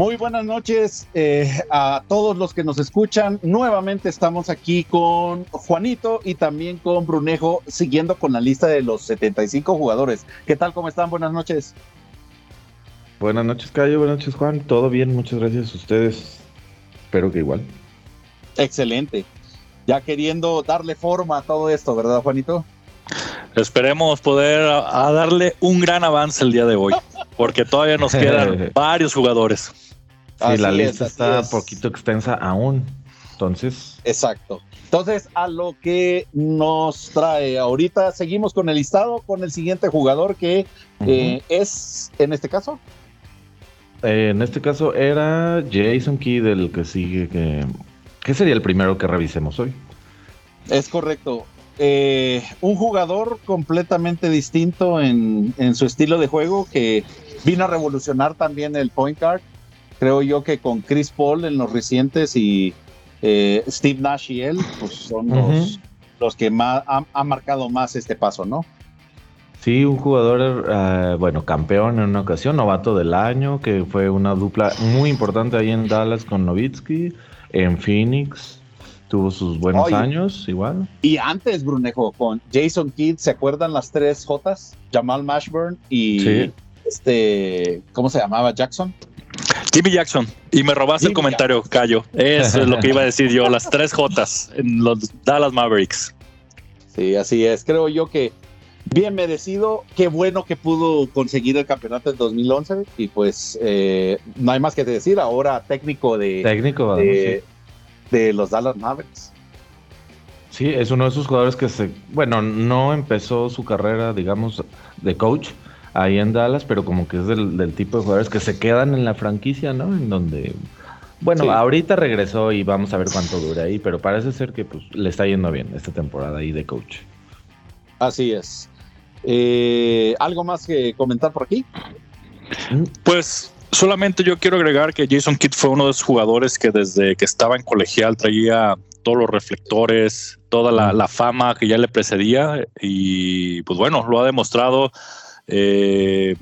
Muy buenas noches eh, a todos los que nos escuchan. Nuevamente estamos aquí con Juanito y también con Brunejo, siguiendo con la lista de los 75 jugadores. ¿Qué tal? ¿Cómo están? Buenas noches. Buenas noches, Cayo. Buenas noches, Juan. Todo bien, muchas gracias a ustedes. Espero que igual. Excelente. Ya queriendo darle forma a todo esto, ¿verdad, Juanito? Esperemos poder a, darle un gran avance el día de hoy, porque todavía nos quedan varios jugadores. Sí, la lista está poquito extensa aún. Entonces. Exacto. Entonces, a lo que nos trae ahorita, seguimos con el listado, con el siguiente jugador que eh, es, en este caso. Eh, en este caso era Jason Key, del que sigue, que, ¿qué sería el primero que revisemos hoy? Es correcto. Eh, un jugador completamente distinto en, su estilo de juego que vino a revolucionar también el point guard. Creo yo que con Chris Paul en los recientes y eh, Steve Nash y él, pues son los, que más han, marcado más este paso, ¿no? Sí, un jugador, eh, bueno, campeón en una ocasión, novato del año, que fue una dupla muy importante ahí en Dallas con Novitsky, en Phoenix, tuvo sus buenos años, igual. Y antes, Brunejo, con Jason Kidd, ¿se acuerdan las tres Jotas? Jamal Mashburn y este, ¿cómo se llamaba? Jackson. Jimmy Jackson. Y me robaste el comentario, Cayo. Eso es lo que iba a decir yo, las tres Jotas en los Dallas Mavericks. Sí, así es. Creo yo que bien merecido. Qué bueno que pudo conseguir el campeonato en 2011. Y pues eh, no hay más que decir. Ahora técnico de, técnico, de, de los Dallas Mavericks. Sí, es uno de esos jugadores que se, bueno, no empezó su carrera, digamos, de coach ahí en Dallas, pero como que es del, tipo de jugadores que se quedan en la franquicia, ¿no? En donde, bueno, ahorita regresó y vamos a ver cuánto dura ahí, pero parece ser que pues, le está yendo bien esta temporada ahí de coach. Así es. Eh, ¿Algo más que comentar por aquí? Pues Solamente yo quiero agregar que Jason Kidd fue uno de esos jugadores que desde que estaba en colegial traía todos los reflectores, toda la, fama que ya le precedía y pues bueno, lo ha demostrado. Eh,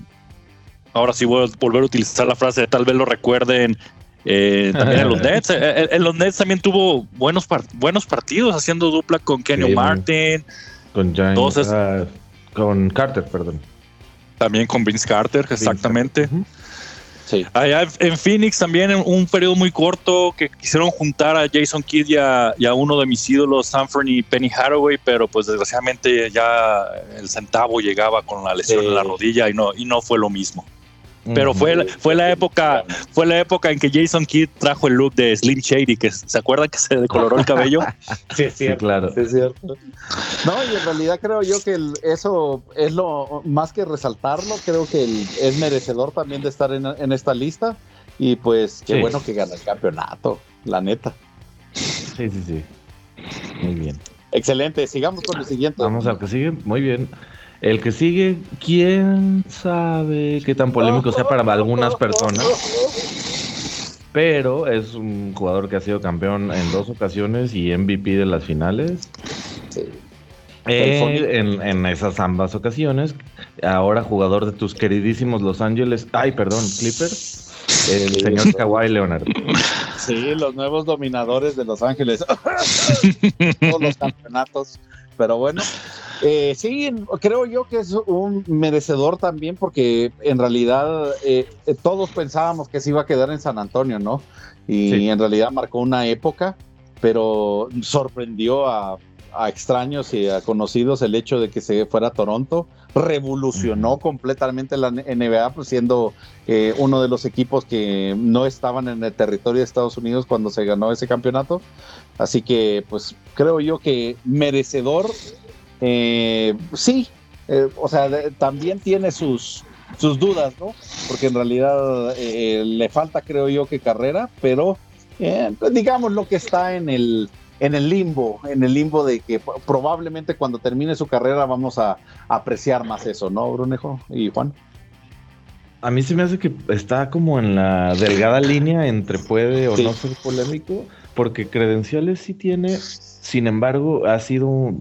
ahora sí voy a volver a utilizar la frase, tal vez lo recuerden eh, también en los Nets. Eh, en, los Nets también tuvo buenos, buenos partidos haciendo dupla con Kenny Martin. Con James, ah, con Carter, perdón. También con Vince Carter, exactamente. Allá en Phoenix también en un periodo muy corto que quisieron juntar a Jason Kidd y a, uno de mis ídolos, Sanford y Penny Haraway, pero pues desgraciadamente ya el centavo llegaba con la lesión en la rodilla y no, y no fue lo mismo. Pero fue, la, fue la época, fue la época en que Jason Kidd trajo el look de Slim Shady, que se acuerda que se decoloró el cabello. sí, sí, claro. Sí, es cierto. No, y en realidad creo yo que eso es lo más que resaltarlo, creo que es merecedor también de estar en, esta lista. Y pues qué bueno que gana el campeonato, la neta. Sí, sí, sí. Muy bien. Excelente, sigamos con el siguiente. Vamos al que sigue, muy bien. El que sigue, quién sabe qué tan polémico sea para algunas personas. Pero es un jugador que ha sido campeón en dos ocasiones y MVP de las finales. en, esas ambas ocasiones. Ahora jugador de tus queridísimos Los Ángeles. Ay, perdón, Clippers. El señor Kawhi Leonard. Sí, los nuevos dominadores de Los Ángeles. Todos los campeonatos. Pero bueno, eh, sí, creo yo que es un merecedor también porque en realidad eh, todos pensábamos que se iba a quedar en San Antonio, ¿no? Y en realidad marcó una época, pero sorprendió a, extraños y a conocidos el hecho de que se fuera a Toronto. Revolucionó completamente la NBA, pues siendo eh, uno de los equipos que no estaban en el territorio de Estados Unidos cuando se ganó ese campeonato. Así que, pues creo yo que merecedor eh, sí, eh, o sea, también tiene sus, sus dudas, ¿no? Porque en realidad le falta, creo yo, que carrera, pero pues digamos lo que está en el, en el limbo, en el limbo de que probablemente cuando termine su carrera vamos a, apreciar más eso, ¿no, Brunejo y Juan? A mí se me hace que está como en la delgada línea entre puede o no ser polémico, porque credenciales sí tiene, sin embargo, ha sido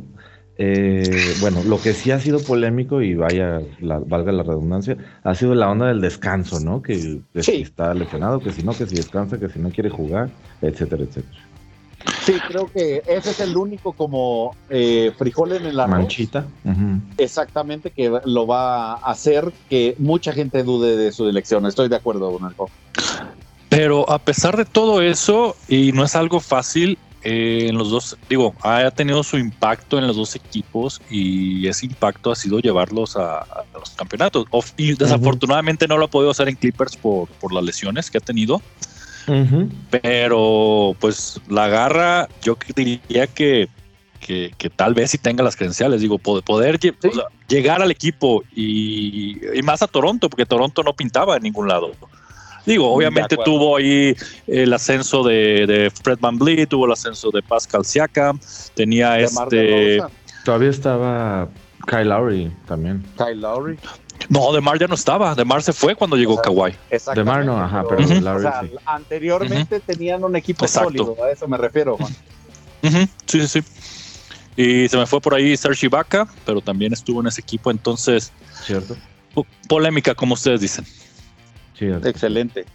eh, bueno, lo que sí ha sido polémico y vaya, valga la redundancia, ha sido la onda del descanso, ¿no? Que, si está lesionado, que si no, que si descansa, que si no quiere jugar, etcétera, etcétera. Sí, creo que ese es el único como eh, frijol en el arroz. Manchita. Exactamente, que lo va a hacer que mucha gente dude de su elección. Estoy de acuerdo con algo. Pero a pesar de todo eso, y no es algo fácil, eh, en los dos, digo, ha tenido su impacto en los dos equipos y ese impacto ha sido llevarlos a, los campeonatos. Y desafortunadamente no lo ha podido hacer en Clippers por, por las lesiones que ha tenido. Pero pues la garra, yo diría que, que, tal vez sí tenga las credenciales, digo, poder, llegar al equipo y, y, más a Toronto, porque Toronto no pintaba en ningún lado. Digo, obviamente tuvo ahí el ascenso de, Fred Van Vliet, tuvo el ascenso de Pascal Siakam, tenía este... Todavía estaba Kyle Lowry también. Kyle Lowry. No, Demar ya no estaba. Demar se fue cuando llegó Kawhi. Demar no, ajá, pero, o sea, anteriormente tenían un equipo sólido, a eso me refiero, Juan. Sí, sí, sí. Y se me fue por ahí Serge Ibaka, pero también estuvo en ese equipo, entonces. Cierto. Polémica, como ustedes dicen. Excelente.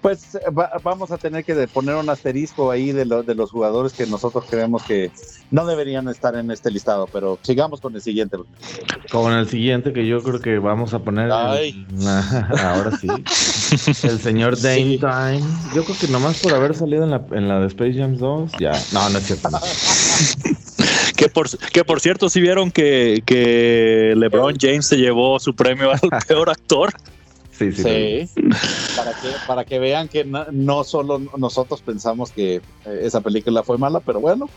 Pues vamos a tener que poner un asterisco ahí de, de los jugadores que nosotros creemos que no deberían estar en este listado, pero sigamos con el siguiente. Con el siguiente que yo creo que vamos a poner. ahora sí. el señor Dame Time. Yo creo que nomás por haber salido en la, en la de Space Jam 2, ya. No, no es cierto. que, por, que por cierto, si vieron que, que LeBron James se llevó su premio al peor actor. Sí, sí. Para, que, para que vean que no, solo nosotros pensamos que eh, esa película fue mala, pero bueno.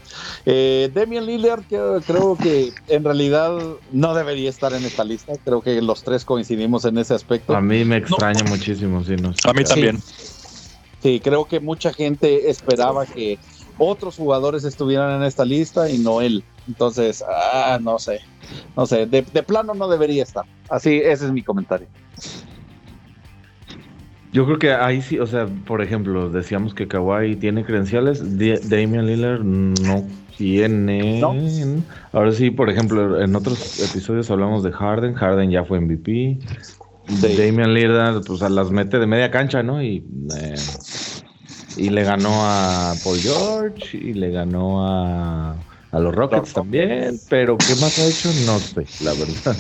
Eh, Demian Lillard creo, que en realidad no debería estar en esta lista. Creo que los tres coincidimos en ese aspecto. A mí me extraña muchísimo, sí, no A mí también. Sí, creo que mucha gente esperaba que otros jugadores estuvieran en esta lista y no él. Entonces, ah, no sé, no sé, de, de plano no debería estar. Así, ese es mi comentario. Yo creo que ahí sí, o sea, por ejemplo, decíamos que Kawhi tiene credenciales, Damian Lillard no tiene. Ahora sí, por ejemplo, en otros episodios hablamos de Harden, Harden ya fue MVP. Damian Lillard, pues a las mete de media cancha, ¿no? Y, eh, y le ganó a Paul George y le ganó a, a los Rockets también, pero ¿qué más ha hecho? No sé, la verdad.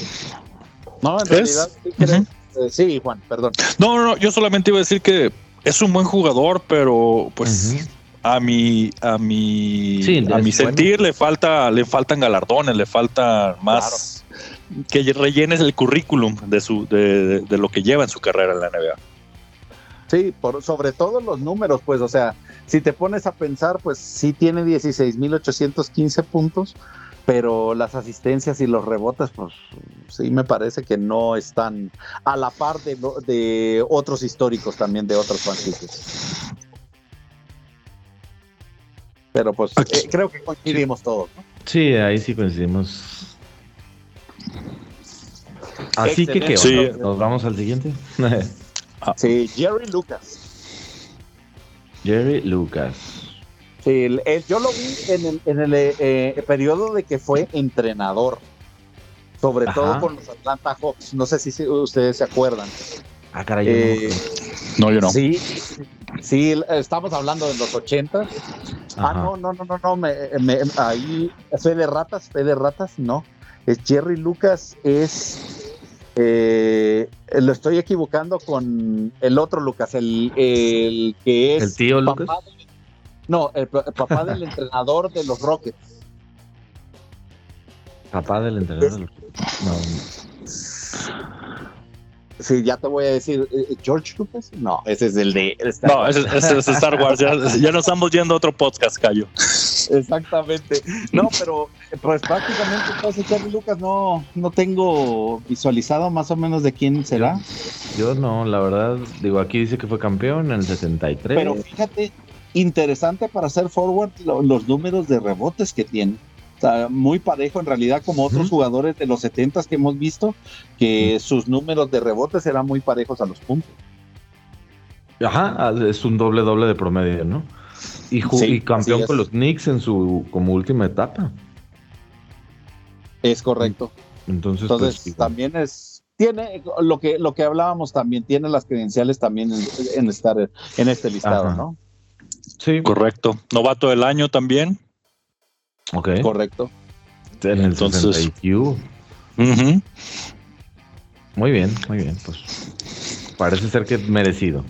No, en realidad sí creo. Eh, sí, Juan, perdón. No, no, yo solamente iba a decir que es un buen jugador, pero pues a mi a mi a mi sentir le falta le faltan galardones, le falta más que rellenes el currículum de su de, de, lo que lleva en su carrera en la NBA. Sí, por, sobre todo los números, pues, o sea, si te pones a pensar, pues sí tiene 16.815 puntos, pero las asistencias y los rebotes, pues sí me parece que no están a la par de, de otros históricos también de otros franquicias. Pero pues eh, creo que coincidimos todos. ¿no? Sí, ahí sí coincidimos. Así que, ¿qué? ¿Nos vamos al siguiente? sí, Jerry Lucas. Jerry Lucas. Sí, yo lo vi en el, en el eh, eh, periodo de que fue entrenador, sobre todo con los Atlanta Hawks. No sé si ustedes se acuerdan. Ah, caray. Eh, no, yo no. Sí, sí, estamos hablando de los 80. Ah, no, no, no, no, no. Me, ahí, fe de ratas, fe de ratas, no. Es Jerry Lucas, es. lo estoy equivocando con el otro Lucas, el, el que es. El tío Lucas. No, el, papá del entrenador de los Rockets. Papá del entrenador de los Rockets. No. Sí, ya te voy a decir, eh, eh, ¿George Lucas? No, ese es el de. no, ese, es Star Wars. Ya, nos estamos yendo a otro podcast, Cayo. Exactamente. No, pero pues prácticamente entonces Charlie Lucas no, no tengo visualizado más o menos de quién será. Yo no, la verdad, digo, aquí dice que fue campeón en el 63. Pero fíjate, interesante para hacer forward los números de rebotes que tiene. O sea, muy parejo en realidad como otros jugadores de los 70 que hemos visto, que sus números de rebotes eran muy parejos a los puntos. Ajá, es un doble doble de promedio, ¿no? Y, y campeón con los Knicks en su como última etapa. Es correcto. Entonces, Entonces pues, también es, tiene lo que, lo que hablábamos también, tiene las credenciales también en, en estar en este listado, Ajá. ¿no? Sí, Correcto. Novato del año también. ok. Correcto. En el Entonces- 60 IQ. Ujú. Muy bien, muy bien. Pues parece ser que merecido.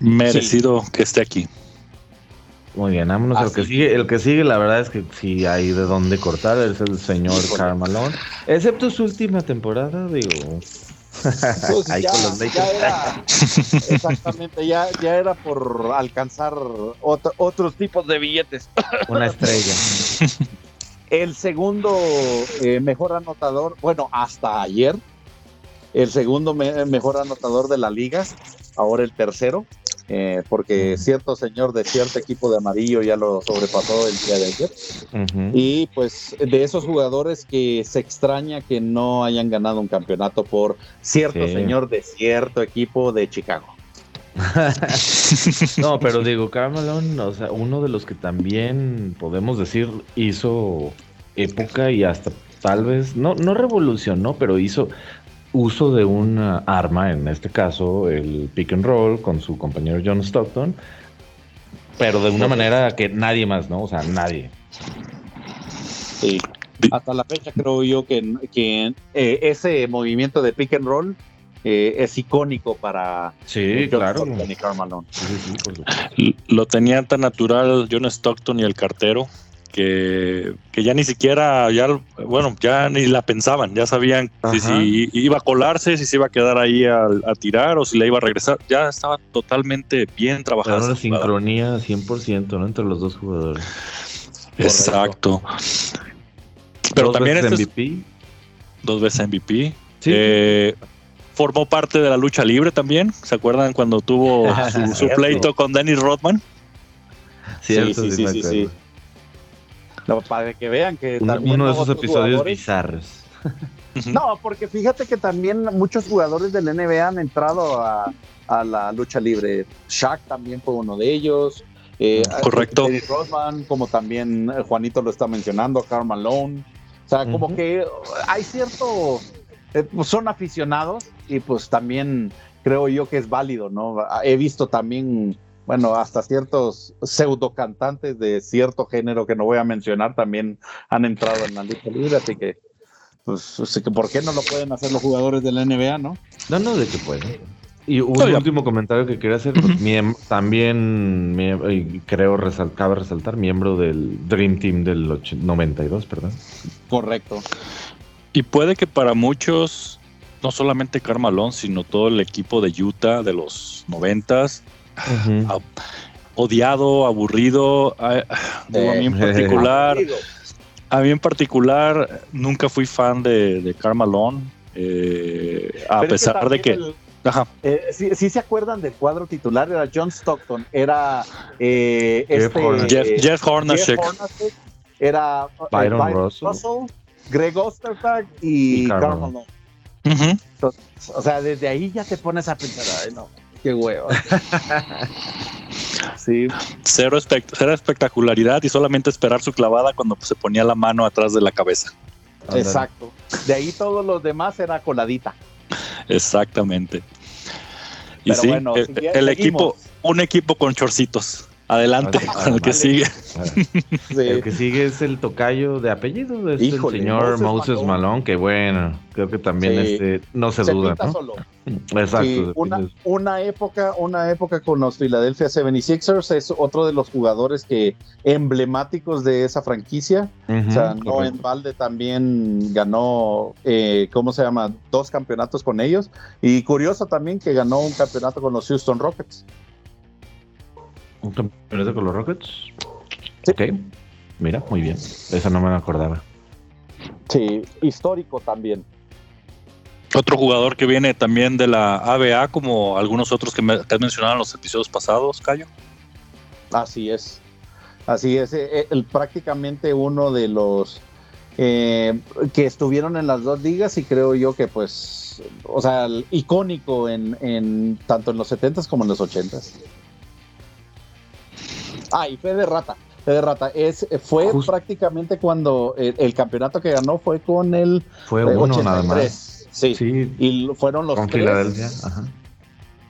Merecido que esté aquí. Muy bien, vámonos al que sigue. El que sigue, la verdad es que sí hay de dónde cortar, es el señor. Carmalón. Excepto su última temporada, digo. Pues Ahí ya, con los ya Lakers. era, exactamente, ya, ya era por alcanzar otro- otros tipos de billetes. Una estrella. El segundo eh, mejor anotador, bueno, hasta ayer, el segundo me- mejor anotador de la liga, ahora el tercero, eh, porque cierto señor de cierto equipo de amarillo ya lo sobrepasó el día de ayer. Y pues de esos jugadores que se extraña que no hayan ganado un campeonato por cierto Sí. señor de cierto equipo de Chicago. No, pero digo, Carmelón, o sea, uno de los que también podemos decir hizo época y hasta tal vez, no, no revolucionó, pero hizo uso de una arma, en este caso el pick and roll con su compañero John Stockton, pero de una manera que nadie más, ¿no? O sea, nadie. Sí. Hasta la fecha creo yo que, que eh, ese movimiento de pick and roll eh, es icónico para Sí, John claro. Stockton y Karl Malone. Sí, sí, Lo tenían tan natural John Stockton y el cartero que, que ya ni siquiera, ya, bueno, ya ni la pensaban, ya sabían si, Ajá. si iba a colarse, si se iba a quedar ahí a, a tirar o si le iba a regresar. Ya estaba totalmente bien Era trabajada. una esa jugada. sincronía 100%, ¿no? Entre los dos jugadores. Exacto. Pero Dos también veces este es MVP. dos veces MVP. Sí. Eh, formó parte de la lucha libre también. ¿Se acuerdan cuando tuvo su, pleito con Dennis Rodman? Cierto, sí, sí, sí, sí. No, para que vean que Un- también uno de esos episodios jugadores- bizarros. No, porque fíjate que también muchos jugadores del NBA han entrado a, a la lucha libre. Shaq también fue uno de ellos. Eh, Correcto. Dennis Rodman, como también eh, Juanito lo está mencionando, Karl Malone. O sea, como que hay cierto. eh, pues son aficionados y pues también creo yo que es válido, ¿no? He visto también, bueno, hasta ciertos pseudo cantantes de cierto género que no voy a mencionar también han entrado en la lucha libre, así que pues así que por qué no lo pueden hacer los jugadores de la NBA, ¿no? No, no, de que puede. Y un último comentario que quería hacer, pues, miem- también creo resal- cabe resaltar, miembro del Dream Team del och- 92, perdón. Correcto. Y puede que para muchos, no solamente Carmalón, sino todo el equipo de Utah de los odiado, aburrido. digo, a mí en Eh. particular, a mí en particular, nunca fui fan de, de Karl Malone, eh, a Pero es pesar de que, el- ajá, eh, sí, sí se acuerdan del cuadro titular, era John Stockton, era eh, Jeff este, Hornacek. Jeff, eh, Jeff Hornacek, Jeff Hornacek, era Byron Russell. Greg Ostertag y, Y. Ujú. O sea, desde ahí ya te pones a pensar, ay no, qué huevo. sí, cero, espect- cero espectacularidad y solamente esperar su clavada cuando se ponía la mano atrás de la cabeza. Exacto. De ahí todos los demás era coladita. Exactamente. Y Pero sí, bueno, el, equipo, un equipo con chorcitos. Adelante con el que sigue. Sí. El que sigue es el tocayo de apellido, es Híjole, el señor Moses Moses Malone. Malone, que bueno, creo que también Sí. este, no se, Se duda, pinta ¿no? solo. Exacto. Sí, una, una época, una época con los Philadelphia 76ers es otro de los jugadores que emblemáticos de esa franquicia. O sea, no en balde también ganó, eh, ¿cómo se llama? Dos campeonatos con ellos. Y curioso también que ganó un campeonato con los Houston Rockets. ¿Un campeonato con los Rockets? Sí. Ok. Mira, muy bien. Esa no me la acordaba. Sí, histórico también. Otro jugador que viene también de la ABA, como algunos otros que, me, que has mencionado en los episodios pasados, Cayo. Así es. Así es. eh, eh, el- prácticamente uno de los eh, que estuvieron en las dos ligas y creo yo que pues, o sea, el icónico en, en tanto en los 70s como en los 80s. Ah, y fe de rata. de rata. Es, fue prácticamente cuando el, campeonato que ganó fue con el. Fue uno nada más. Sí. sí. Y fueron los tres.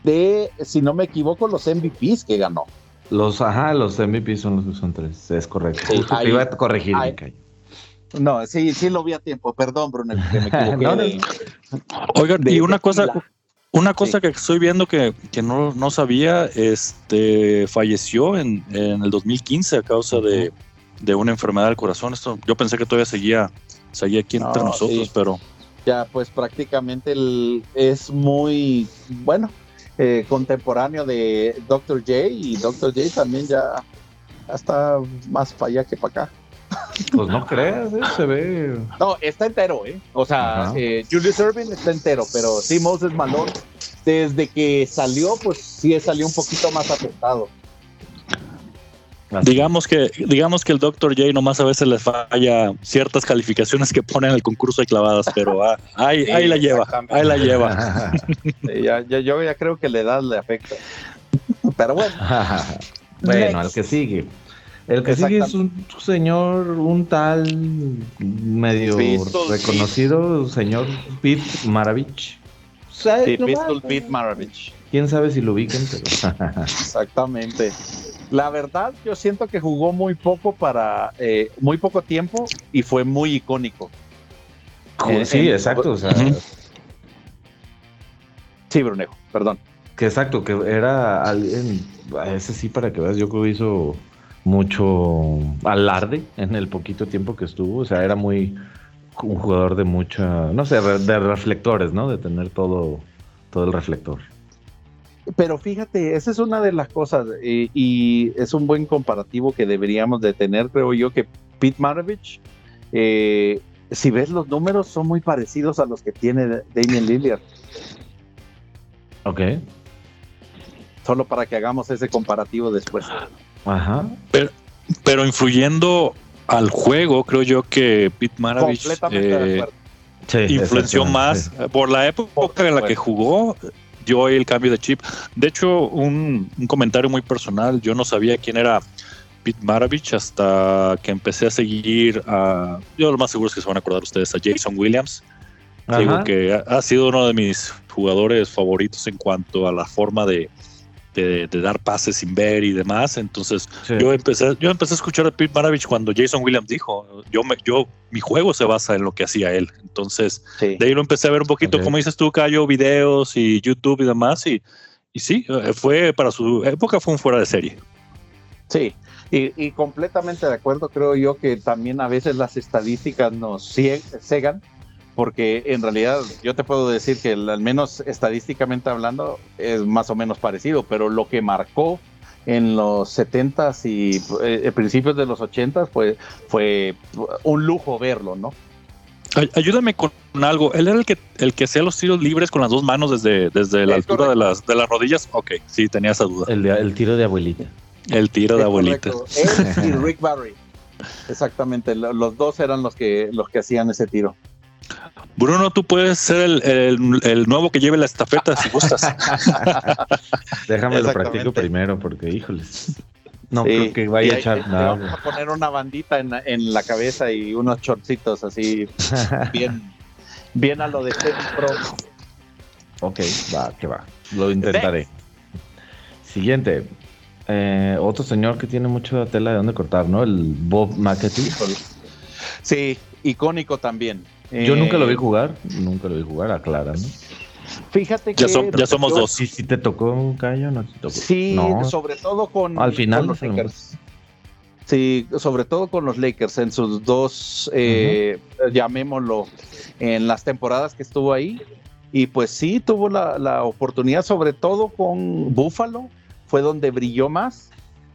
De, si no me equivoco, los MVPs que ganó. Los, ajá, los MVPs son los que son tres. Es correcto. iba a corregir, No, sí, sí lo vi a tiempo. Perdón, Bruno, que me equivoqué. Oigan, y una cosa. Una cosa que estoy viendo que, no, no, sabía, este falleció en, en, el 2015 a causa de, de, una enfermedad del corazón. Esto, yo pensé que todavía seguía, seguía aquí entre nosotros, pero. Ya, pues prácticamente el, es muy bueno, eh, contemporáneo de Dr. J y Dr. J también ya está más para allá que para acá. Pues no creas, ¿eh? se ve. No, está entero, ¿eh? O sea, eh, Julius Irving está entero, pero sí, Moses Malone, desde que salió, pues sí salió un poquito más afectado. Digamos que, digamos que el Dr. J nomás a veces le falla ciertas calificaciones que ponen en el concurso de clavadas, pero ah, ahí, ahí la lleva, ahí la lleva. ya, yo ya creo que le da le afecta. Pero bueno. bueno, al que sigue. El que sigue es un señor, un tal medio reconocido, señor Pete Maravich. Sí, Pete Maravich. Quién sabe si lo ubiquen, Exactamente. La verdad, yo siento que jugó muy poco para eh, muy poco tiempo y fue muy icónico. sí, exacto. Sí, Brunejo, perdón. Que exacto, que era alguien, ese sí, para que veas, yo creo que hizo mucho alarde en el poquito tiempo que estuvo. O sea, era muy un jugador de mucha, no sé, de reflectores, ¿no? De tener todo, todo el reflector. Pero fíjate, esa es una de las cosas y, es un buen comparativo que deberíamos de tener, creo yo, que Pete Maravich, eh, si ves los números, son muy parecidos a los que tiene Damien Lillard. Ok. Solo para que hagamos ese comparativo después. Ajá. Pero, pero influyendo al juego, creo yo que Pete Maravich eh, influenció más por la época en la que jugó. Yo el cambio de chip. De hecho, un, comentario muy personal. Yo no sabía quién era Pete Maravich hasta que empecé a seguir a. Yo lo más seguro es que se van a acordar ustedes a Jason Williams. Digo que ha sido uno de mis jugadores favoritos en cuanto a la forma de, de, dar pases sin ver y demás. Entonces, yo empecé, yo empecé a escuchar a Pete Maravich cuando Jason Williams dijo, yo me, yo, mi juego se basa en lo que hacía él. Entonces, de ahí lo empecé a ver un poquito, como dices tú, Cayo, videos y YouTube y demás. Y, y sí, eh, fue para su época fue un fuera de serie. Sí, y, y, completamente de acuerdo, creo yo que también a veces las estadísticas nos cegan porque en realidad yo te puedo decir que al menos estadísticamente hablando es más o menos parecido, pero lo que marcó en los 70s y eh, principios de los 80s pues, fue un lujo verlo, ¿no? Ayúdame con algo. ¿Él era el que el que hacía los tiros libres con las dos manos desde, desde la altura de las, de las rodillas? Ok, sí, tenía esa duda. El, el tiro de abuelita. El tiro de abuelita. Él y Rick Barry. Exactamente, los dos eran los que, los que hacían ese tiro. Bruno, tú puedes ser el, nuevo que lleve la estafeta si gustas. Déjame lo practico primero porque, híjoles. No creo que vaya a echar nada. Vamos a poner una bandita en, la cabeza y unos shortcitos así, bien, bien a lo de Pro. Ok, va, que va. Lo intentaré. Siguiente. Eh, otro señor que tiene mucha tela de dónde cortar, ¿no? El Bob McAtee. Sí, icónico también. Yo nunca lo vi eh, jugar, nunca lo vi jugar, aclara, ¿no? Fíjate que. Ya, somos dos. ¿Sí, te tocó un callo no te tocó? Sí, sobre todo con. Al final. los Lakers. Sí, sobre todo con los Lakers en sus dos, eh, llamémoslo, en las temporadas que estuvo ahí. Y pues sí, tuvo la, la oportunidad, sobre todo con Buffalo, fue donde brilló más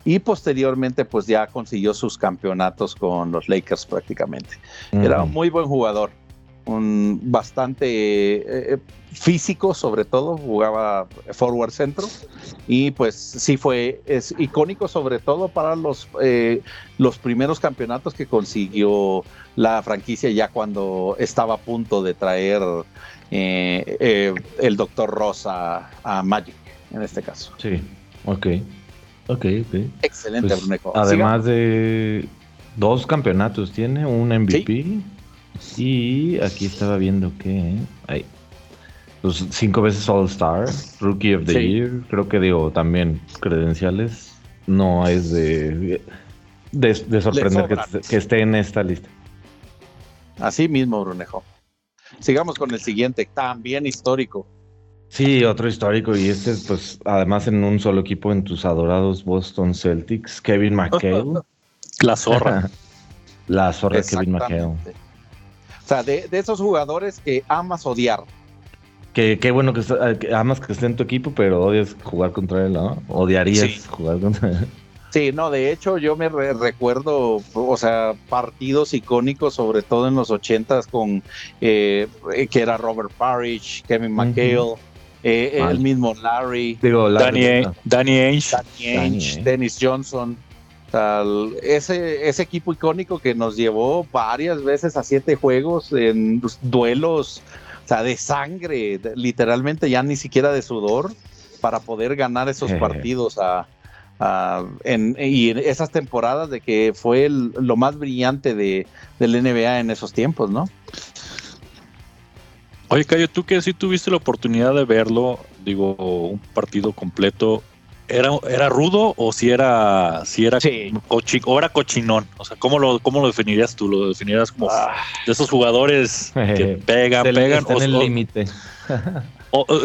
y posteriormente pues ya consiguió sus campeonatos con los Lakers prácticamente. Era un muy buen jugador, un bastante eh, eh, físico sobre todo, jugaba forward centro y pues sí fue, es icónico sobre todo para los, eh, los primeros campeonatos que consiguió la franquicia ya cuando estaba a punto de traer el doctor Rosa a Magic en este caso. Sí, ok. Ok, ok. Excelente, Pues. Además de dos campeonatos tiene, un MVP. Y aquí estaba viendo que hay pues, cinco veces All Star, Rookie of the Sí. Year. Creo que digo también credenciales. No es de, de, de sorprender que, esté en esta lista. Así mismo, Brunejo. Sigamos con el siguiente, también histórico. Sí, otro histórico. Y este, pues, además en un solo equipo en tus adorados Boston Celtics, Kevin McHale. La zorra. La zorra de Kevin McHale. O sea, de, de esos jugadores que amas odiar. Que qué bueno que, está- que amas que esté en tu equipo, pero odias jugar contra él, ¿no? Odiarías Sí. jugar contra él. Sí, no, de hecho yo me re- recuerdo, o sea, partidos icónicos, sobre todo en los ochentas con eh, que era Robert Parrish, Kevin. McHale, eh, el mismo Larry, Digo, la Danny, Danny Ainge. Danny Ainge, Danny. Dennis Johnson. Ese, ese equipo icónico que nos llevó varias veces a siete juegos en duelos, o sea, de sangre, de- literalmente ya ni siquiera de sudor, para poder ganar esos partidos a, a- en, y en esas temporadas de que fue el- lo más brillante de, del NBA en esos tiempos, ¿no? Oye, Cayo, tú que sí tuviste la oportunidad de verlo, digo, un partido completo, ¿era, era rudo o si era, si era Sí. cochi- o era cochinón? O sea, ¿cómo lo, cómo lo definirías tú? ¿Lo definirías como de esos jugadores que pegan, Del- pegan? está O, en el límite.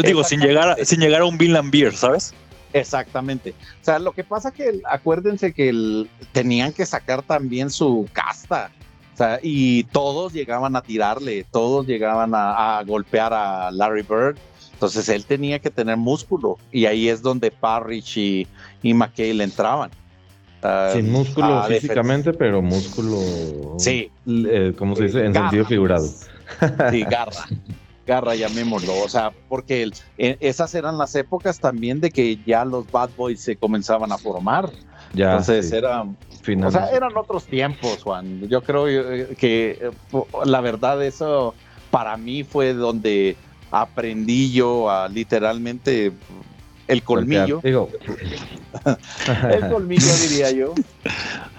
digo, sin llegar, a, sin llegar a un Bill Beer, ¿sabes? Exactamente. O sea, lo que pasa que acuérdense que el- tenían que sacar también su casta. O sea, y todos llegaban a tirarle, todos llegaban a, a golpear a Larry Bird. Entonces él tenía que tener músculo. Y ahí es donde Parrish y, y McHale entraban. Ah, Sin músculo físicamente, pero músculo. Sí. eh, ¿Cómo se dice? En Garra, sentido figurado. Sí, garra. Garra, llamémoslo. O sea, porque el- e- esas eran las épocas también de que ya los Bad Boys se comenzaban a formar. Ya. Entonces sí, era. O sea, eran otros tiempos, Juan. Yo creo eh, que eh, la verdad eso para mí fue donde aprendí yo a literalmente el colmillo, Digo, el colmillo diría yo,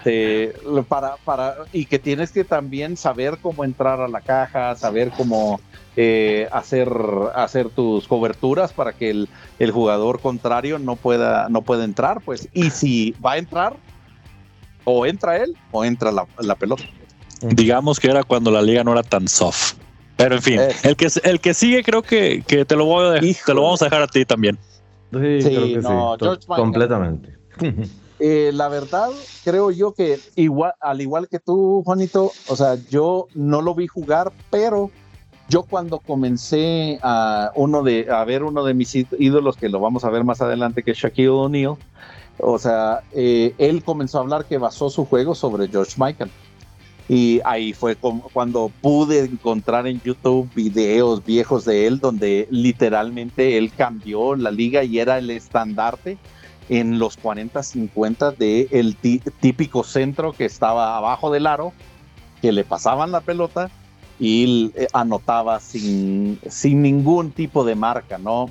eh, para, para, y que tienes que también saber cómo entrar a la caja, saber cómo eh, hacer, hacer tus coberturas para que el, el jugador contrario no pueda, no pueda entrar, pues, y si va a entrar, o entra él o entra la, la pelota. Digamos que era cuando la liga no era tan soft. Pero en fin, Eh. el que el que sigue creo que, que te lo voy a dejar, te lo vamos a dejar a ti también. sí, Sí, creo que no, sí. to- George Michael. completamente. Eh, la verdad, creo yo que igual, al igual que tú, Juanito, o sea, yo no lo vi jugar, pero yo cuando comencé a uno de a ver uno de mis ídolos que lo vamos a ver más adelante, que es Shaquille O'Neal, o sea, eh, él comenzó a hablar que basó su juego sobre George Michael. Y ahí fue cuando pude encontrar en YouTube videos viejos de él donde literalmente él cambió la liga y era el estandarte en los 40, 50 de el tí- típico centro que estaba abajo del aro, que le pasaban la pelota y eh, anotaba sin, sin ningún tipo de marca, ¿no?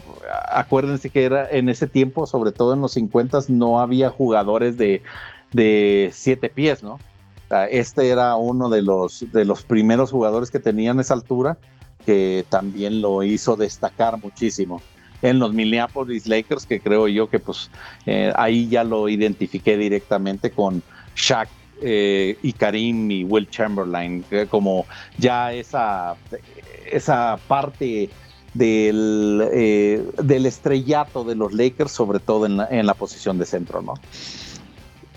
Acuérdense que era en ese tiempo, sobre todo en los 50, no había jugadores de, de siete pies, ¿no? Sea, Este era uno de los, de los primeros jugadores que tenían esa altura que también lo hizo destacar muchísimo en los Minneapolis Lakers, que creo yo que pues eh, ahí ya lo identifiqué directamente con Shaq eh, y Karim y Will Chamberlain, que como ya esa, esa parte del, eh, del estrellato de los Lakers, sobre todo en la, en la posición de centro, ¿no?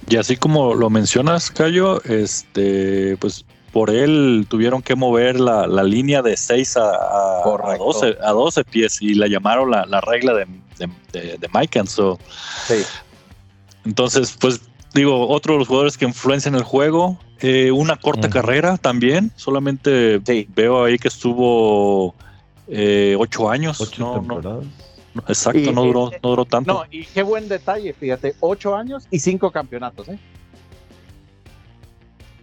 Y así como lo mencionas, Cayo, este, pues por él tuvieron que mover la, la línea de 6 a, a, a Correcto. 12, a 12 pies y la llamaron la, la regla de, de, de, de Mike. So, Sí. entonces, pues digo, otro de los jugadores que influencian el juego, eh, una corta carrera también, solamente Sí. veo ahí que estuvo eh, ocho años. Ocho no, no, temporadas. no, exacto, Y- no duró, no duró tanto. No, y qué buen detalle, fíjate, ocho años y cinco campeonatos, ¿eh?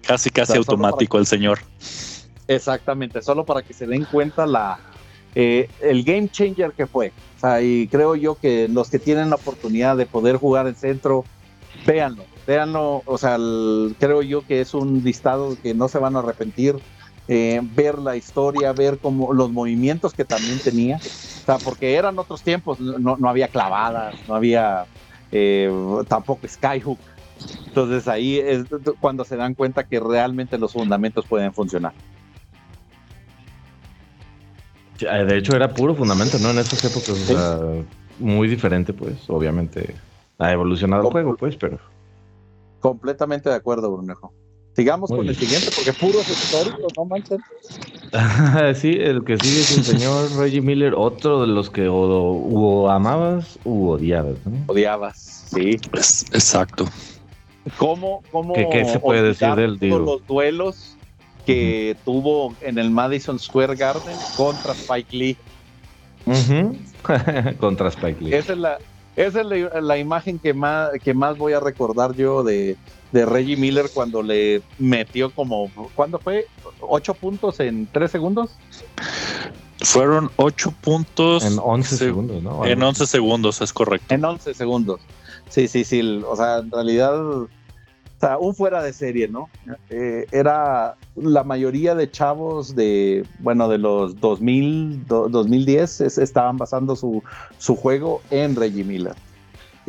casi, casi o sea, solo automático el señor. Exactamente, solo para que se den cuenta la eh, el game changer que fue. O sea, y creo yo que los que tienen la oportunidad de poder jugar en centro véanlo, véanlo, o sea, creo yo que es un listado que no se van a arrepentir. Eh, ver la historia, ver cómo los movimientos que también tenía, o sea, porque eran otros tiempos, no, no había clavadas, no había eh, tampoco Skyhook. Entonces ahí es cuando se dan cuenta que realmente los fundamentos pueden funcionar. Eh, de hecho era puro fundamento, ¿no? En esas épocas, muy diferente, pues, obviamente ha evolucionado el juego, pues, pero... Completamente de acuerdo, Brunejo. Sigamos con el siguiente, porque puro es histórico, ¿no, Michael? sí, el que sigue es el señor Reggie Miller, otro de los que o, amabas u odiabas, ¿no? Odiabas, sí. exacto. ¿Cómo, cómo ¿Qué, se puede decir del los duelos que tuvo en el Madison Square Garden contra Spike Lee? contra Spike Lee. Esa es la, esa es la, imagen que más, que más voy a recordar yo de, de Reggie Miller cuando le metió como, ¿cuándo fue? ¿Ocho puntos en tres segundos? Fueron ocho puntos. En once segundos, ¿no? En once segundos, es correcto. En once segundos. Sí, sí, sí. O sea, en realidad, o sea, un fuera de serie, ¿no? Eh, era la mayoría de chavos de, bueno, de los 2000, 2010 estaban basando su, su juego en Reggie Miller.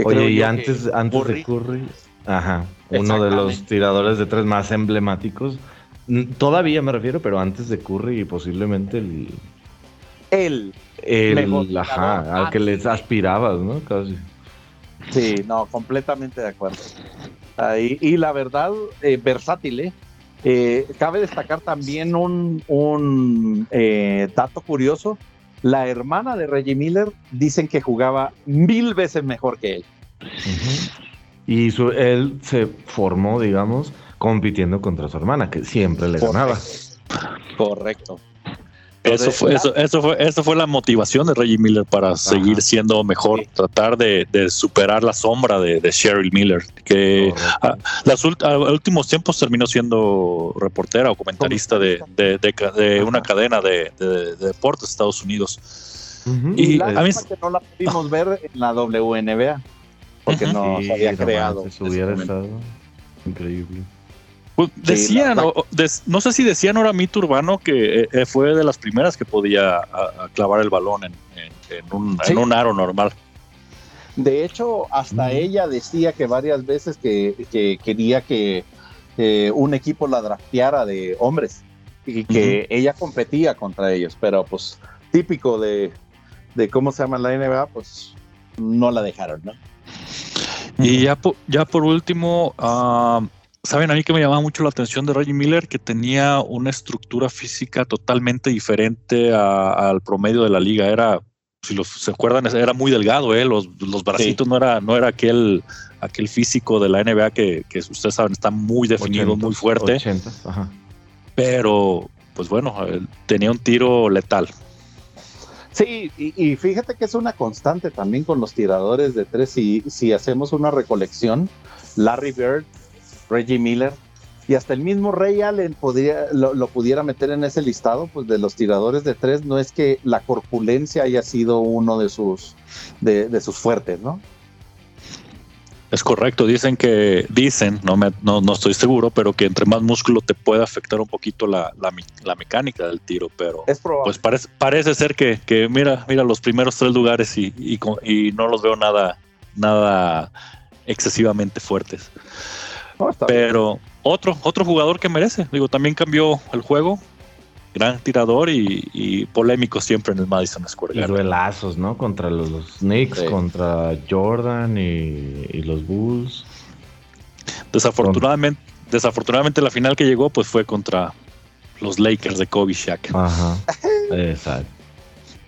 Oye, y antes, antes de Curry, ajá, uno de los tiradores de tres más emblemáticos, todavía me refiero, pero antes de Curry y posiblemente el... El, el ajá, al que les aspirabas, ¿no? Casi. Sí, no, completamente de acuerdo. y la verdad, eh, versátil, ¿eh? ¿eh? cabe destacar también un, un eh, dato curioso. La hermana de Reggie Miller dicen que jugaba mil veces mejor que él. Y su, él se formó, digamos, compitiendo contra su hermana, que siempre le ganaba. Correcto. Eso fue, eso, eso, fue, eso fue la motivación de Reggie Miller para seguir siendo mejor, tratar de, superar la sombra de, de Cheryl Miller, que a, las últimos tiempos terminó siendo reportera o comentarista de, una cadena de, deportes de Estados Unidos. Y a mí que no la pudimos ver en la WNBA, porque no se había creado. increíble. Pues, decían, no sé si decían ahora mito urbano que eh, fue de las primeras que podía clavar el balón en, un, aro normal. De hecho, hasta ella decía que varias veces que, quería que un equipo la drafteara de hombres y que ella competía contra ellos, pero pues típico de, cómo se llama la NBA, pues no la dejaron, ¿no? Y ya, ya por último, uh, Saben, a mí que me llamaba mucho la atención de Reggie Miller, que tenía una estructura física totalmente diferente al promedio de la liga. Era, si los, se acuerdan, era muy delgado, ¿eh? los, los bracitos no era, no era aquel, aquel físico de la NBA que, ustedes saben, está muy definido, muy fuerte. Pero, pues bueno, tenía un tiro letal. Sí, y, fíjate que es una constante también con los tiradores de tres. Si, si hacemos una recolección, Larry Bird Reggie Miller y hasta el mismo Ray Allen lo, pudiera meter en ese listado, pues de los tiradores de tres, no es que la corpulencia haya sido uno de sus, de, sus fuertes, ¿no? Es correcto, dicen que, dicen, no, me, no, no, estoy seguro, pero que entre más músculo te puede afectar un poquito la, la, mecánica del tiro, pero es pues parece, parece ser que, que, mira, mira los primeros tres lugares y, y, y no los veo nada, nada excesivamente fuertes. Pero otro, otro jugador que merece, digo, también cambió el juego, gran tirador y, polémico siempre en el Madison Square Garden. Y duelazos, ¿no? Contra los, Knicks, contra Jordan y, los Bulls. Desafortunadamente, desafortunadamente la final que llegó pues fue contra los Lakers de Kobe Shaq. Ajá. Exacto.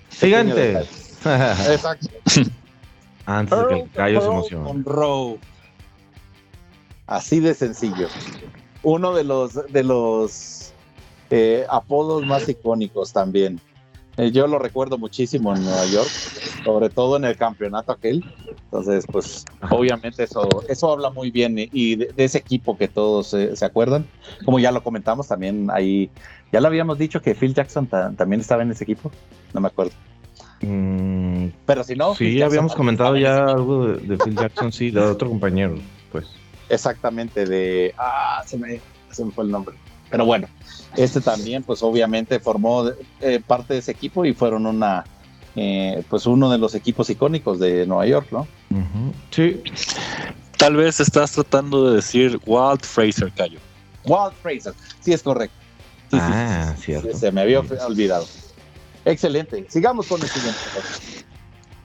Siguiente. Exacto. Antes de que el callo se emocione. Así de sencillo. Uno de los, de los eh, apodos más icónicos también. Eh, yo lo recuerdo muchísimo en Nueva York, sobre todo en el campeonato aquel. Entonces, pues obviamente eso, eso habla muy bien y de, ese equipo que todos se acuerdan. Como ya lo comentamos también ahí, ya lo habíamos dicho que Phil Jackson también estaba en ese equipo, no me acuerdo. Mm, Pero si no... Sí, habíamos comentado ya algo de, de Phil Jackson, sí, de otro compañero pues. Exactamente, de. Ah, se me, se me fue el nombre. Pero bueno, este también, pues obviamente formó eh, parte de ese equipo y fueron una. Eh, pues uno de los equipos icónicos de Nueva York, ¿no? Sí. Tal vez estás tratando de decir Walt Fraser, Cayo. Walt Fraser, sí es correcto. ah, cierto. Se me había olvidado. Excelente. Sigamos con el siguiente.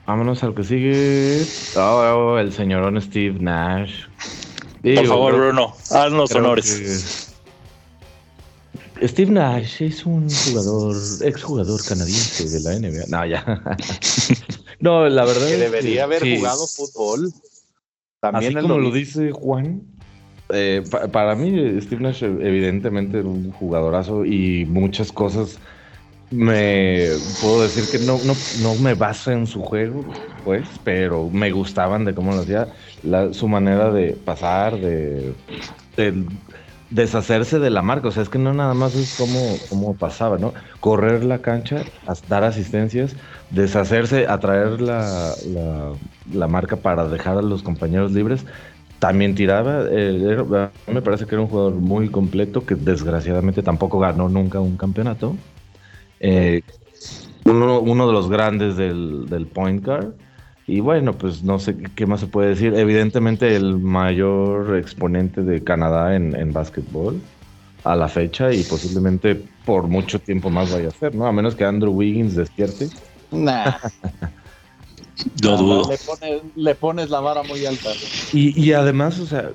Vámonos al que sigue. Oh, el señorón Steve Nash. Por favor, Bruno, haz los honores. Steve Nash es un jugador, exjugador canadiense de la NBA. No, ya. no, la verdad. Que debería haber jugado fútbol. También Así como lo dice Juan, eh, para mí Steve Nash evidentemente era un jugadorazo y muchas cosas me puedo decir que no, no, no me baso en su juego, pues, pero me gustaban de cómo lo hacía, su manera de pasar, de, deshacerse de la marca. O sea, es que no nada más es como, como pasaba, ¿no? Correr la cancha, dar asistencias, deshacerse, atraer la, la, marca para dejar a los compañeros libres. También tiraba, eh, me parece que era un jugador muy completo que desgraciadamente tampoco ganó nunca un campeonato eh, uno, de los grandes del, point guard. Y bueno, pues no sé qué más se puede decir. Evidentemente el mayor exponente de Canadá en, en básquetbol a la fecha y posiblemente por mucho tiempo más vaya a ser, ¿no? A menos que Andrew Wiggins despierte. Nah. dudo. Le pones, la vara muy alta. Y, y además, o sea,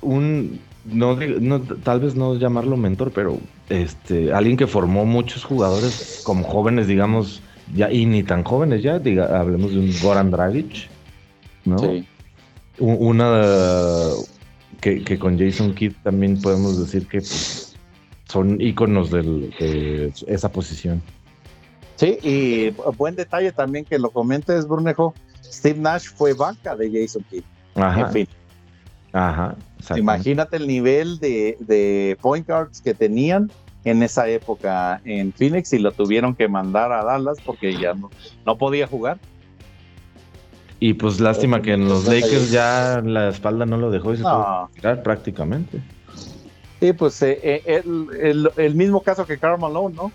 un no, no, tal vez no llamarlo mentor, pero este, alguien que formó muchos jugadores como jóvenes, digamos, ya, y ni tan jóvenes ya, diga, hablemos de un Goran Dragic, ¿no? Sí. Una que, con Jason Kidd también podemos decir que pues, son íconos de esa posición. Sí, y buen detalle también que lo comentes, Brunejo. Steve Nash fue banca de Jason Kidd. Ajá. Ajá. Imagínate el nivel de, point guards que tenían en esa época en Phoenix y lo tuvieron que mandar a Dallas porque ya no, podía jugar. Y pues lástima que en los Lakers ya la espalda no lo dejó y se tirar prácticamente. Sí, pues eh, eh, el, mismo caso que Karl Malone, ¿no?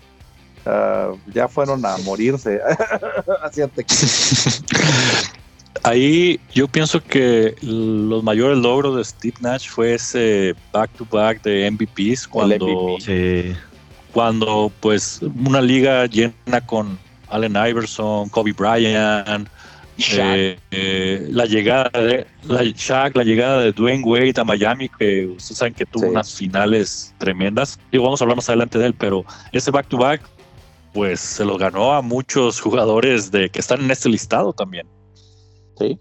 Ah, ya fueron a morirse hacia Ahí yo pienso que los mayores logros de Steve Nash fue ese back-to-back de MVPs cuando, cuando pues una liga llena con Allen Iverson, Kobe Bryant, eh, eh, la llegada de la, Shaq, la llegada de Dwayne Wade a Miami, que ustedes saben que tuvo unas finales tremendas. y vamos a hablar más adelante de él, pero ese back-to-back, pues se lo ganó a muchos jugadores de que están en este listado también. Sí,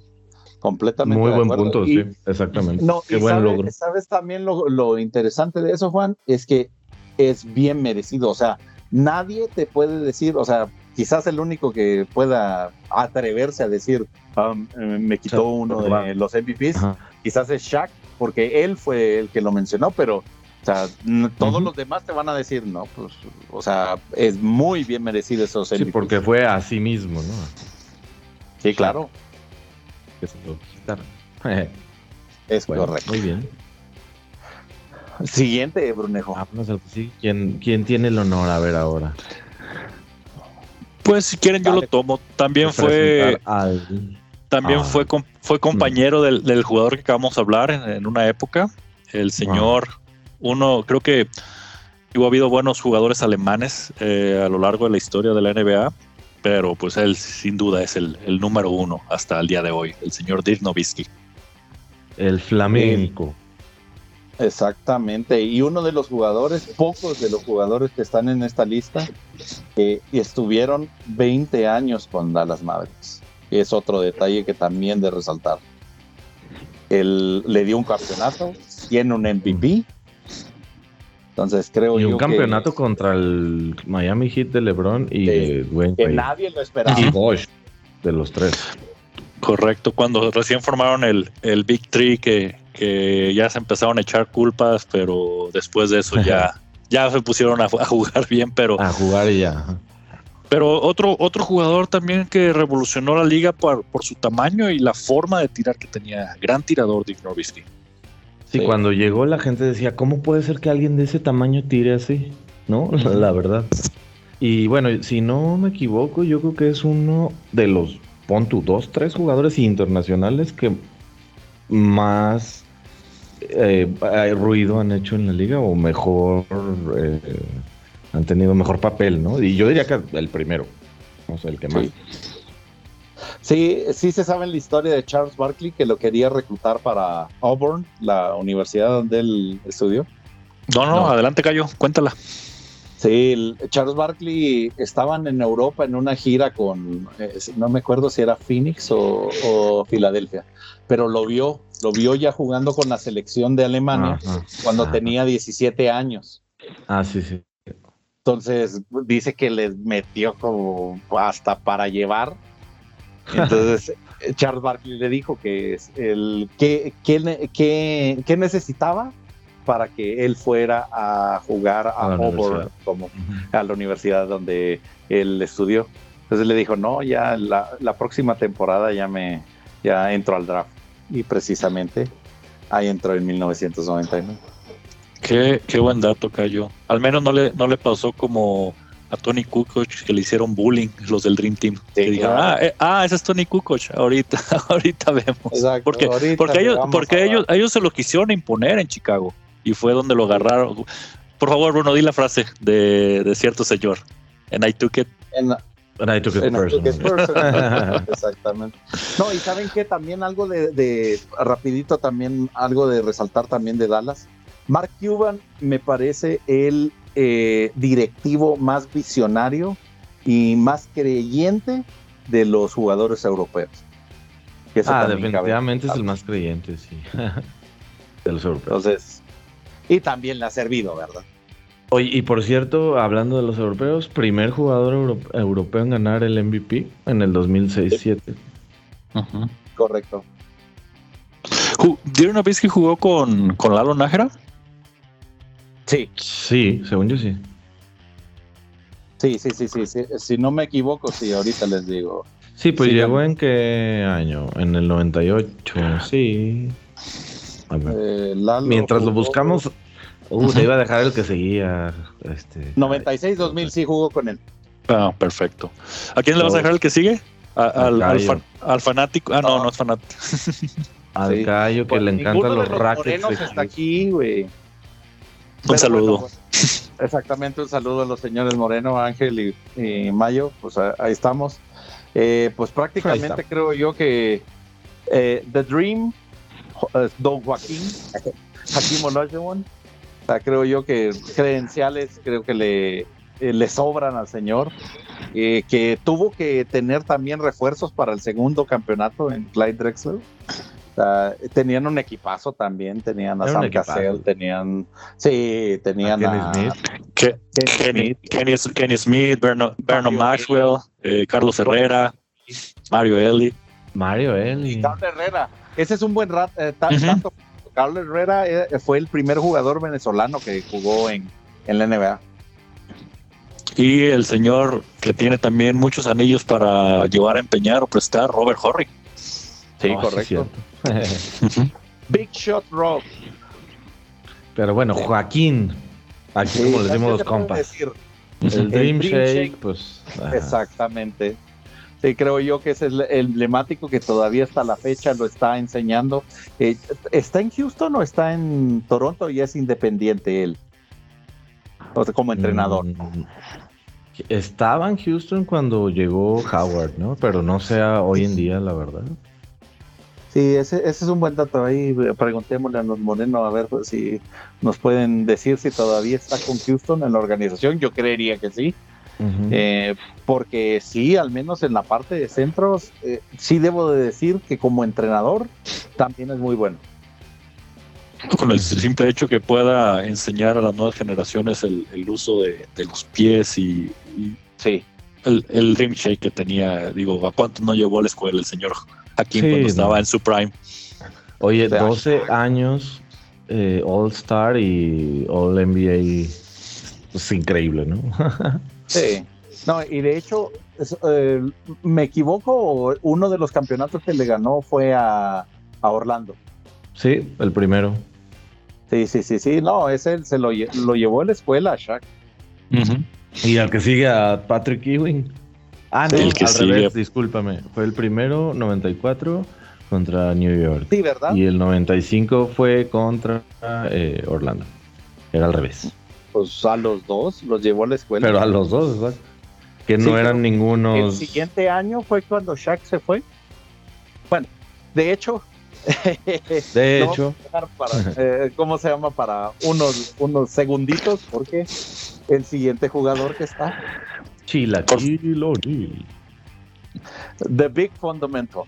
completamente. Muy buen punto, sí, exactamente. No, Qué buen logro. Sabes también lo, interesante de eso, Juan, es que es bien merecido. O sea, nadie te puede decir, o sea, quizás el único que pueda atreverse a decir, um, eh, me quitó uno de los MVPs, quizás es Shaq, porque él fue el que lo mencionó, pero o sea, todos los demás te van a decir, no, pues, o sea, es muy bien merecido esos MVPs. Sí, porque fue a sí mismo, ¿no? Sí, claro que se lo es correcto. Muy bien. Siguiente, Brunejo. ¿Quién, ¿Quién tiene el honor a ver ahora? Pues si quieren yo lo tomo. También fue también ah. fue fue compañero del, jugador que acabamos de hablar en, una época, el señor uno creo que ha habido buenos jugadores alemanes eh, a lo largo de la historia de la NBA pero pues él sin duda es el, número uno hasta el día de hoy, el señor Dirk Nowitzki. El flamenco. Exactamente, y uno de los jugadores, pocos de los jugadores que están en esta lista, que estuvieron 20 años con Dallas Mavericks. Es otro detalle que también de resaltar. Él le dio un campeonato, tiene un MVP, entonces creo y un campeonato contra el Miami Heat de LeBron y de que nadie lo esperaba. Y Bosch de los tres. Correcto, cuando recién formaron el, el Big Three que, que ya se empezaron a echar culpas, pero después de eso ya, ya se pusieron a, jugar bien, pero... A jugar ya. Pero otro, otro jugador también que revolucionó la liga por, por, su tamaño y la forma de tirar que tenía. Gran tirador Dick Nowitzki. Sí, cuando llegó la gente decía, ¿cómo puede ser que alguien de ese tamaño tire así? ¿No? La, verdad. Y bueno, si no me equivoco, yo creo que es uno de los, pon tú, dos, tres jugadores internacionales que más eh, ruido han hecho en la liga o mejor, eh, han tenido mejor papel, ¿no? Y yo diría que el primero, o sea, el que más. Sí, sí se sabe en la historia de Charles Barkley que lo quería reclutar para Auburn, la universidad donde él estudió. No, no, adelante Cayo, cuéntala. Sí, Charles Barkley estaban en Europa en una gira con, eh, no me acuerdo si era Phoenix o, Filadelfia, pero lo vio, lo vio ya jugando con la selección de Alemania cuando tenía 17 años. Ah, sí, sí. Entonces dice que les metió como hasta para llevar entonces, Charles Barkley le dijo que el que, que, necesitaba para que él fuera a jugar a, Auburn, como a la universidad donde él estudió. Entonces le dijo, no, ya la, próxima temporada ya me ya entro al draft. Y precisamente ahí entró en 1999. Qué, qué buen dato, cayó. Al menos no le, no le pasó como a Tony Kukoc que le hicieron bullying los del Dream Team. ah, eh, ah, ese es Tony Kukoc, ahorita, ahorita vemos. Exacto, porque, porque, ellos, porque ellos, ellos se lo quisieron imponer en Chicago y fue donde lo agarraron. Por favor, Bruno, di la frase de, de cierto señor. And I took it. And, I took it personal. Exactamente. No, y saben que también algo de, de, rapidito, también algo de resaltar también de Dallas. Mark Cuban me parece el eh, directivo más visionario y más creyente de los jugadores europeos. ah, definitivamente es el más creyente, sí. de los europeos. Entonces, y también le ha servido, ¿verdad? Oye, y por cierto, hablando de los europeos, primer jugador europeo en ganar el MVP en el 2006-7. Correcto. ¿Dieron una vez que jugó con, con Lalo Nájera? Sí. Sí, según yo sí. Sí, sí, sí, sí, Si no me equivoco, sí, ahorita les digo. Sí, pues llegó en qué año? En el 98, sí. Eh, Mientras lo buscamos, uh, se iba a dejar el que seguía. Este, 96-2000 sí jugó con él. Ah, perfecto. ¿A quién le vas a dejar el que sigue? al, al, fanático. Ah, no, no, es fanático. Al gallo que le encantan los, los rackets. está aquí, güey. Un saludo. Pues, exactamente, un saludo a los señores Moreno, Ángel y, Mayo. Pues ahí estamos. Eh, pues prácticamente creo yo que eh, The Dream, eh, Don Joaquín, Hakim Olajuwon, creo yo que credenciales creo que le, le sobran al señor. que tuvo que tener también refuerzos para el segundo campeonato en Clyde Drexler tenían un equipazo también, tenían a Sam Cassell, tenían, sí, tenían a, Kenny, Smith, Kenny, Smith, Berno, Maxwell, eh, Carlos Herrera, Mario Eli. Mario Eli. Carlos Herrera. Ese es un buen rato. Eh, tanto, Carlos Herrera eh, fue el primer jugador venezolano que jugó en, en la NBA. Y el señor que tiene también muchos anillos para llevar a empeñar o prestar, Robert Horry. Sí, oh, correcto. Big Shot Rock. Pero bueno, Joaquín. Aquí como le decimos los compas. El, Dream, Shake, pues. Exactamente. Sí, creo yo que es el emblemático que todavía hasta la fecha lo está enseñando. Eh, ¿Está en Houston o está en Toronto y es independiente él? O sea, como entrenador. Mm, estaba en Houston cuando llegó Howard, ¿no? Pero no sea hoy en día, la verdad. Sí, ese, es un buen dato ahí. Preguntémosle a los Moreno a ver si nos pueden decir si todavía está con Houston en la organización. Yo creería que sí. Eh, porque sí, al menos en la parte de centros, eh, sí debo de decir que como entrenador también es muy bueno. Con el simple hecho que pueda enseñar a las nuevas generaciones el, uso de, los pies y, sí. el, el rim shake que tenía, digo, ¿a cuánto no llevó a la escuela el señor aquí cuando estaba en su prime. Oye, 12 años eh, All Star y All NBA es increíble, ¿no? sí. No, y de hecho, eh, me equivoco, uno de los campeonatos que le ganó fue a, Orlando. Sí, el primero. Sí, sí, sí, sí. No, ese se lo, lo llevó a la escuela, Shaq. Y al que sigue a Patrick Ewing. Ah, no, el que al revés, discúlpame. Fue el primero, 94, contra New York. Sí, ¿verdad? Y el 95 fue contra eh, Orlando. Era al revés. Pues a los dos los llevó a la escuela. Pero a los dos, ¿verdad? Que no eran ningunos. El siguiente año fue cuando Shaq se fue. Bueno, de hecho. de hecho. Eh, ¿Cómo se llama? Para unos, unos segunditos, porque el siguiente jugador que está. Chilaquilo The Big Fundamental.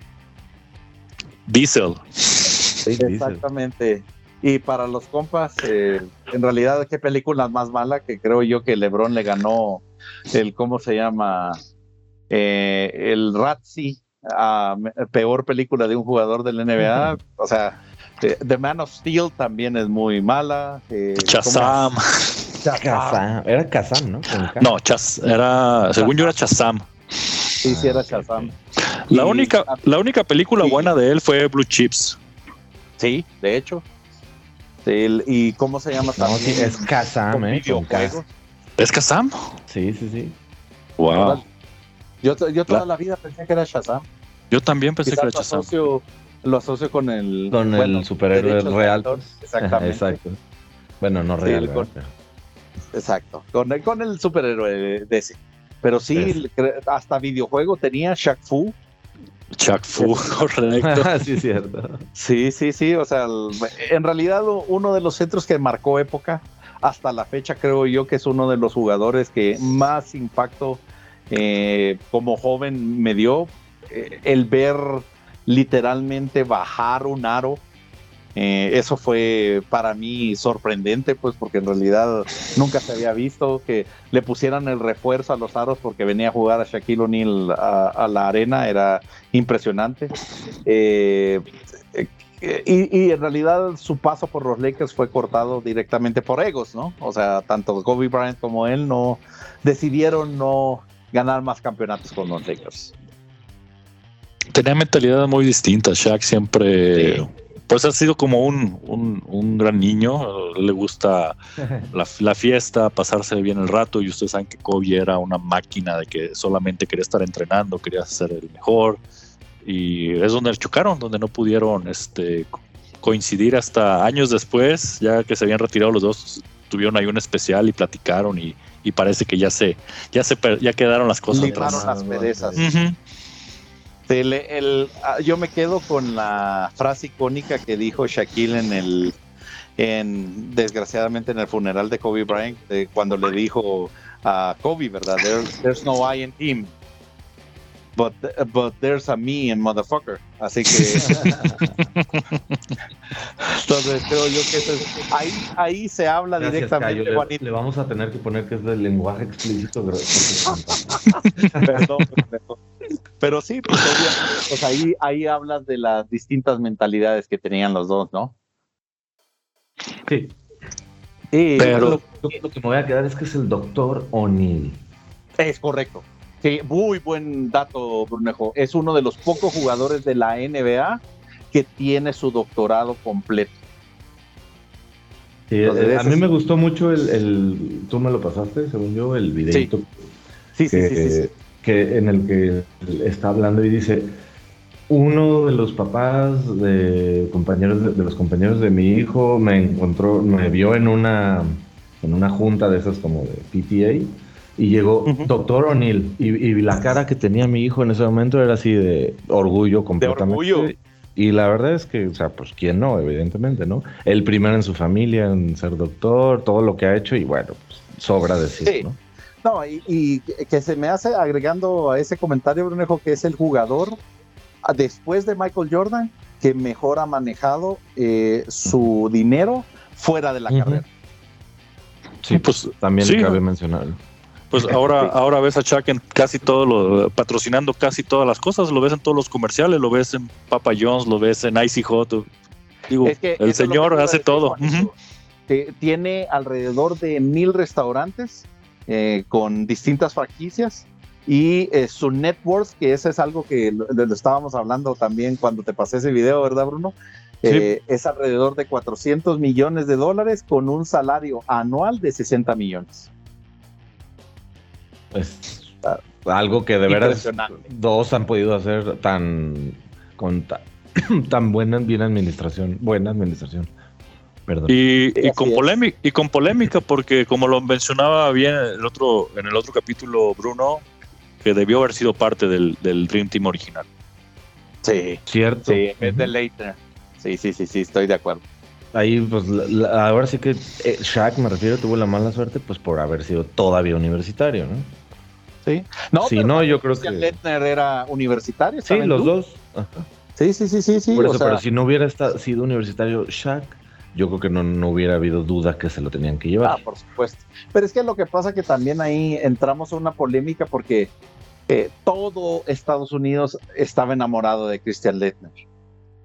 Diesel. Exactamente. Y para los compas, eh, en realidad, qué película más mala que creo yo que LeBron le ganó el, ¿cómo se llama? Eh, el Razzie a peor película de un jugador del NBA. O sea, The Man of Steel también es muy mala. Eh, Chazam. Era Kazam, ¿no? No, Chas, era, según yo era Chazam. Sí, sí, era Chazam. La, única, la única película buena de él fue Blue Chips. Sí, de hecho. ¿Y cómo se llama también? es Kazam, ¿eh? ¿Es Kazam? Sí, sí, sí. Wow. Yo, yo toda la, vida pensé que era Shazam. Yo también pensé que era Shazam. lo asocio con el, con el superhéroe real. Exactamente. Exacto. Bueno, no real. Exacto. Con el, con el superhéroe de ese. Pero sí, hasta videojuego tenía Shaq Fu. Shaq Fu, correcto. sí, cierto. Sí, sí, sí. O sea, en realidad uno de los centros que marcó época, hasta la fecha creo yo que es uno de los jugadores que más impacto eh, como joven me dio. Eh, el ver literalmente bajar un aro eh, eso fue para mí sorprendente, pues porque en realidad nunca se había visto que le pusieran el refuerzo a los aros porque venía a jugar a Shaquille O'Neal a, la arena, era impresionante. Eh, y, en realidad su paso por los Lakers fue cortado directamente por egos, ¿no? O sea, tanto Kobe Bryant como él no decidieron no ganar más campeonatos con los Lakers. Tenía mentalidad muy distinta. Shaq siempre pues ha sido como un, gran niño, le gusta la, fiesta, pasarse bien el rato y ustedes saben que Kobe era una máquina de que solamente quería estar entrenando, quería ser el mejor y es donde chocaron, donde no pudieron este, coincidir hasta años después, ya que se habían retirado los dos, tuvieron ahí un especial y platicaron y, parece que ya se, ya se ya quedaron las cosas. las perezas. El, ah, yo me quedo con la frase icónica que dijo Shaquille en el, en, desgraciadamente en el funeral de Kobe Bryant, cuando le dijo a Kobe, ¿verdad? there's no I in him, but, but there's a me in motherfucker. Así que. Entonces creo yo que eso es, ahí, ahí se habla directamente. Le, le, vamos a tener que poner que es del lenguaje explícito. perdón, perdón. Pero sí, pues, pues, ahí, ahí hablas de las distintas mentalidades que tenían los dos, ¿no? Sí. pero lo, que me voy a quedar es que es el doctor O'Neill. Es correcto. Sí, muy buen dato, Brunejo. Es uno de los pocos jugadores de la NBA que tiene su doctorado completo. Eh, a mí me gustó mucho el, Tú me lo pasaste, según yo, el videito. Sí, sí, sí, sí, que en el que está hablando y dice uno de los papás de compañeros de, los compañeros de mi hijo me encontró me vio en una en una junta de esas como de PTA y llegó doctor O'Neill. Y, la cara que tenía mi hijo en ese momento era así de orgullo completamente. de orgullo. y la verdad es que o sea pues quién no evidentemente no el primero en su familia en ser doctor todo lo que ha hecho y bueno pues, sobra decir no no, y, que se me hace agregando a ese comentario, Brunejo, que es el jugador ah, después de Michael Jordan que mejor ha manejado eh, su dinero fuera de la carrera. Sí, pues también cabe mencionarlo. Pues ahora, ahora ves a Chuck en casi todo lo, patrocinando casi todas las cosas, lo ves en todos los comerciales, lo ves en Papa John's, lo ves en Icy Hot. Digo, el señor hace todo. Tiene alrededor de mil restaurantes eh, con distintas franquicias y eh, su net worth, que ese es algo que lo, estábamos hablando también cuando te pasé ese video, ¿verdad, Bruno? Eh, es alrededor de 400 millones de dólares con un salario anual de 60 millones. Pues algo que de veras dos han podido hacer tan con tan buena bien administración, buena administración. Perdón. Y, con polémica, y con polémica, porque como lo mencionaba bien el otro, en el otro capítulo, Bruno, que debió haber sido parte del, Dream Team original. Sí, cierto. Sí, es de Leitner. Sí, sí, sí, sí, estoy de acuerdo. Ahí, pues, ahora sí que eh, Shaq, me refiero, tuvo la mala suerte, pues, por haber sido todavía universitario, ¿no? Sí. No, sí, no yo creo que. Leitner era universitario. Sí, los dos. Sí, sí, sí, sí, sí. Por eso, pero si no hubiera sido universitario Shaq, yo creo que no, no, hubiera habido duda que se lo tenían que llevar. Ah, por supuesto. Pero es que lo que pasa que también ahí entramos a una polémica porque eh, todo Estados Unidos estaba enamorado de Christian Leitner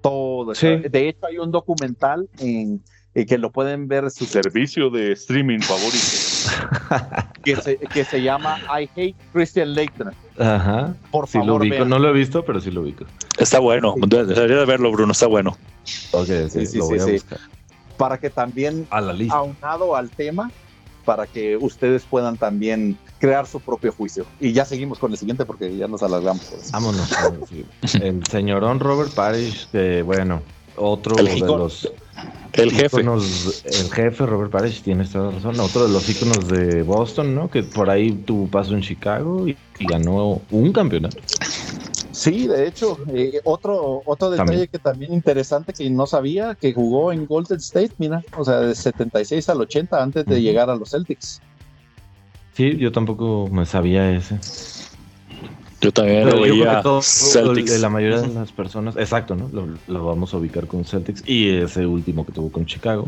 todo. De hecho, hay un documental en, que lo pueden ver en su servicio de streaming favorito, que, se, que se llama I Hate Christian Leitner. Ajá. Por favor, lo No lo he visto, pero sí lo ubico. Está bueno. Debería de verlo, Bruno. Está bueno. Ok, sí, sí, sí, Para que también, a la lista. aunado al tema, para que ustedes puedan también crear su propio juicio. Y ya seguimos con el siguiente porque ya nos alargamos. Vámonos. el señorón Robert Parrish, que bueno, otro de los... El jefe. el jefe Robert Parrish, tiene toda razón. Otro de los íconos de Boston, ¿no? Que por ahí tuvo paso en Chicago y ganó un campeonato. Sí, de hecho, eh, otro, otro detalle que también interesante que no sabía, que jugó en Golden State, mira, o sea, de 76 al 80 antes de llegar a los Celtics. Sí, yo tampoco me sabía ese. Yo también lo veía Celtics. La mayoría de las personas, exacto, ¿no? Lo, vamos a ubicar con Celtics y ese último que tuvo con Chicago,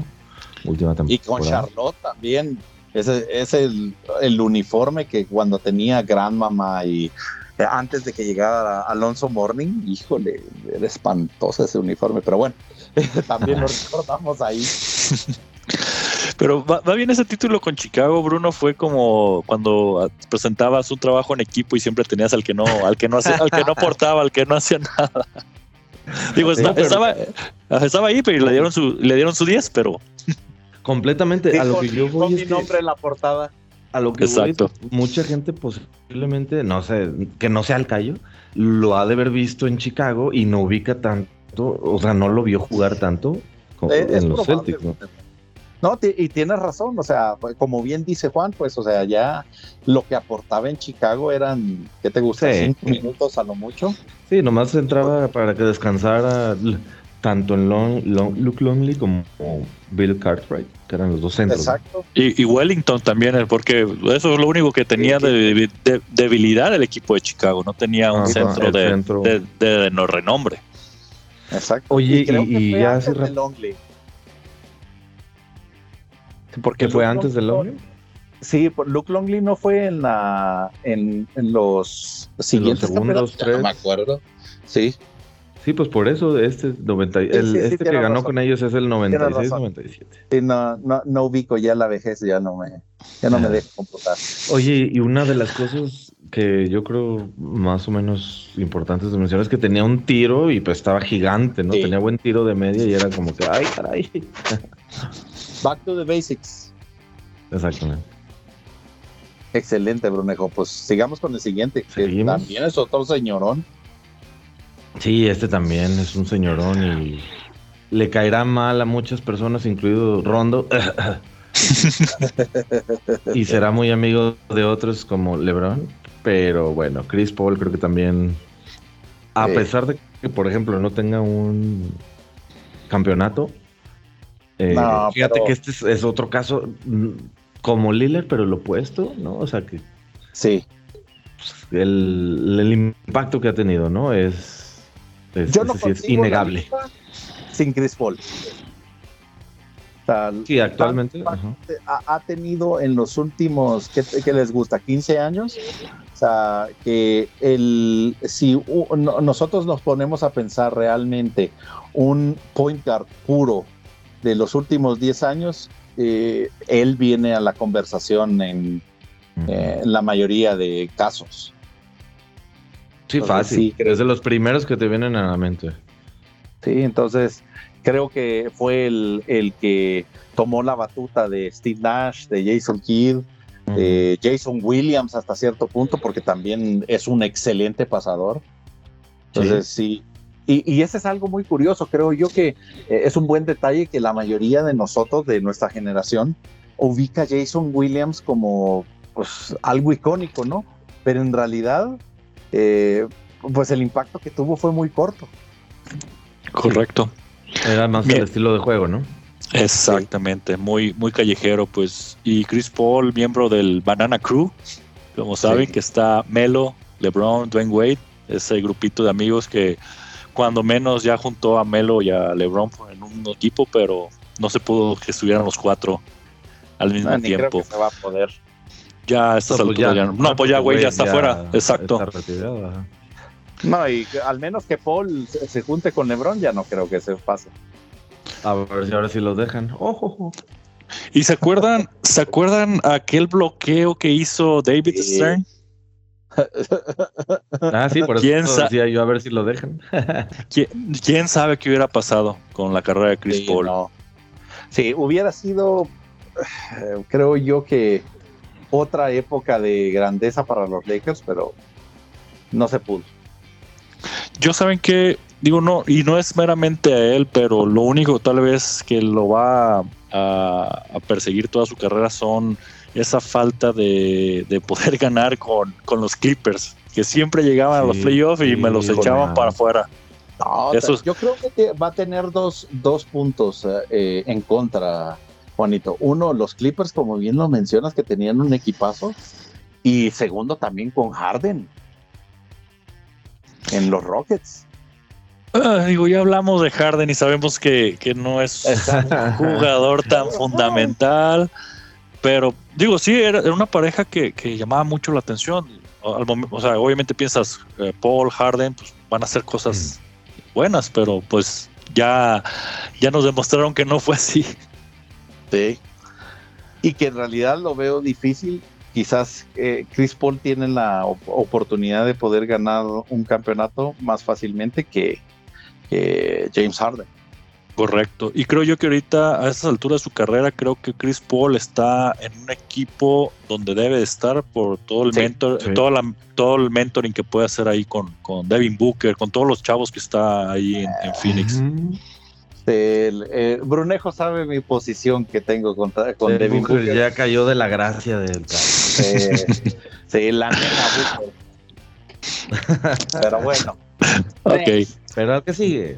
última temporada. Y con Charlotte también. Ese es el, el uniforme que cuando tenía Grandmama y eh, antes de que llegara Alonso Morning, híjole, era espantoso ese uniforme, pero bueno, también lo recordamos ahí. Pero va, bien ese título con Chicago, Bruno, fue como cuando presentabas un trabajo en equipo y siempre tenías al que no, al que no hacía, al que no portaba, al que no hacía nada. Digo, estaba, estaba, ahí, pero le dieron su, le dieron su 10, pero completamente a lo que yo voy mi nombre en la portada a lo que Exacto. mucha gente posiblemente, no sé, que no sea el Cayo, lo ha de haber visto en Chicago y no ubica tanto, o sea, no lo vio jugar tanto en los Celtics, ¿no? No, y tienes razón, o sea, pues, como bien dice Juan, pues, o sea, ya lo que aportaba en Chicago eran, ¿qué te gusta? Cinco minutos a lo mucho. Sí, nomás entraba para que descansara tanto en Long, Luke Longley como Bill Cartwright, que eran los dos centros. Exacto. Y, Wellington también, eh, porque eso es lo único que tenía de, debilidad el equipo de Chicago, no tenía un centro, de, de, no renombre. Exacto. Oye, y, ya hace Longley. ¿Por fue antes de Longley? Sí, Luke Longley no fue en la en, los siguientes segundos, tres. No me acuerdo. Sí. Sí, pues por eso este 90, el, este que ganó con ellos es el 96-97. no, no, no, ubico ya la vejez, ya no me, ya no me dejo computar. Oye, y una de las cosas que yo creo más o menos importantes de mencionar es que tenía un tiro y pues estaba gigante, ¿no? Tenía buen tiro de media y era como que, ay, caray. Back to the basics. Exactamente. Excelente, Brunejo. Pues sigamos con el siguiente, que también es otro señorón. Sí, este también es un señorón y le caerá mal a muchas personas, incluido Rondo. y será muy amigo de otros como LeBron. Pero bueno, Chris Paul creo que también, a pesar de que, por ejemplo, no tenga un campeonato, eh, fíjate que este es, otro caso mm, como Lillard, pero lo opuesto, ¿no? O sea que... Sí. El, el impacto que ha tenido, ¿no? Es es, Yo no es, innegable. Sin Chris Paul. sí, actualmente. Ha, tenido en los últimos, ¿qué, les gusta? ¿15 años? O sea, que el, si nosotros nos ponemos a pensar realmente un point guard puro de los últimos 10 años, eh, él viene a la conversación en eh, la mayoría de casos. Sí, fácil. es de los primeros que te vienen a la mente. Sí, entonces, creo que fue el, el que tomó la batuta de Steve Nash, de Jason Kidd, de Jason Williams hasta cierto punto, porque también es un excelente pasador. Entonces, sí. Y, ese es algo muy curioso. Creo yo que eh, es un buen detalle que la mayoría de nosotros, de nuestra generación, ubica a Jason Williams como pues algo icónico, ¿no? Pero en realidad, eh, pues el impacto que tuvo fue muy corto. Correcto. Era más el estilo de juego, ¿no? Exactamente, muy, muy callejero, pues. Y Chris Paul, miembro del Banana Crew, como saben, que está Melo, LeBron, Dwayne Wade, ese grupito de amigos que cuando menos ya juntó a Melo y a LeBron en un equipo, pero no se pudo que estuvieran los cuatro al mismo no, tiempo. Creo que se va a poder. Ya a estas no, pues alturas ya, no. pues ya, güey, ya está fuera. Exacto. no, y al menos que Paul se junte con LeBron, ya no creo que se pase. A ver si ahora sí los dejan. Ojo. ¿Y se acuerdan, se acuerdan aquel bloqueo que hizo David Stern? Ah, sí, por eso ¿Quién decía yo a ver si lo dejan. ¿Quién, sabe qué hubiera pasado con la carrera de Chris Paul? Sí, hubiera sido, eh, creo yo que otra época de grandeza para los Lakers, pero no se pudo. Yo saben que digo no y no es meramente a él, pero lo único tal vez que lo va a, perseguir toda su carrera son esa falta de, poder ganar con, con, los Clippers, que siempre llegaban a los playoffs y me los echaban para afuera. Yo creo que va a tener dos, dos puntos eh, en contra, Juanito. Uno, los Clippers, como bien lo mencionas, que tenían un equipazo. Y segundo, también con Harden en los Rockets. Ah, digo, ya hablamos de Harden y sabemos que, no es un jugador tan fundamental, pero digo, sí, era, una pareja que, llamaba mucho la atención. o sea, obviamente piensas, eh, Paul, Harden, pues van a hacer cosas mm. buenas, pero pues ya, ya nos demostraron que no fue así. Sí. Y que en realidad lo veo difícil. Quizás eh, Chris Paul tiene la oportunidad de poder ganar un campeonato más fácilmente que, James Harden. Correcto. Y creo yo que ahorita, a esas alturas de su carrera, creo que Chris Paul está en un equipo donde debe de estar por todo el mentor, Todo, la, todo el mentoring que puede hacer ahí con, con Devin Booker, con todos los chavos que está ahí en, Phoenix. Eh, Brunejo sabe mi posición que tengo contra, con Devin Booker. Ya cayó de la gracia del sí, la nena Pero bueno. ok. Pero que sigue.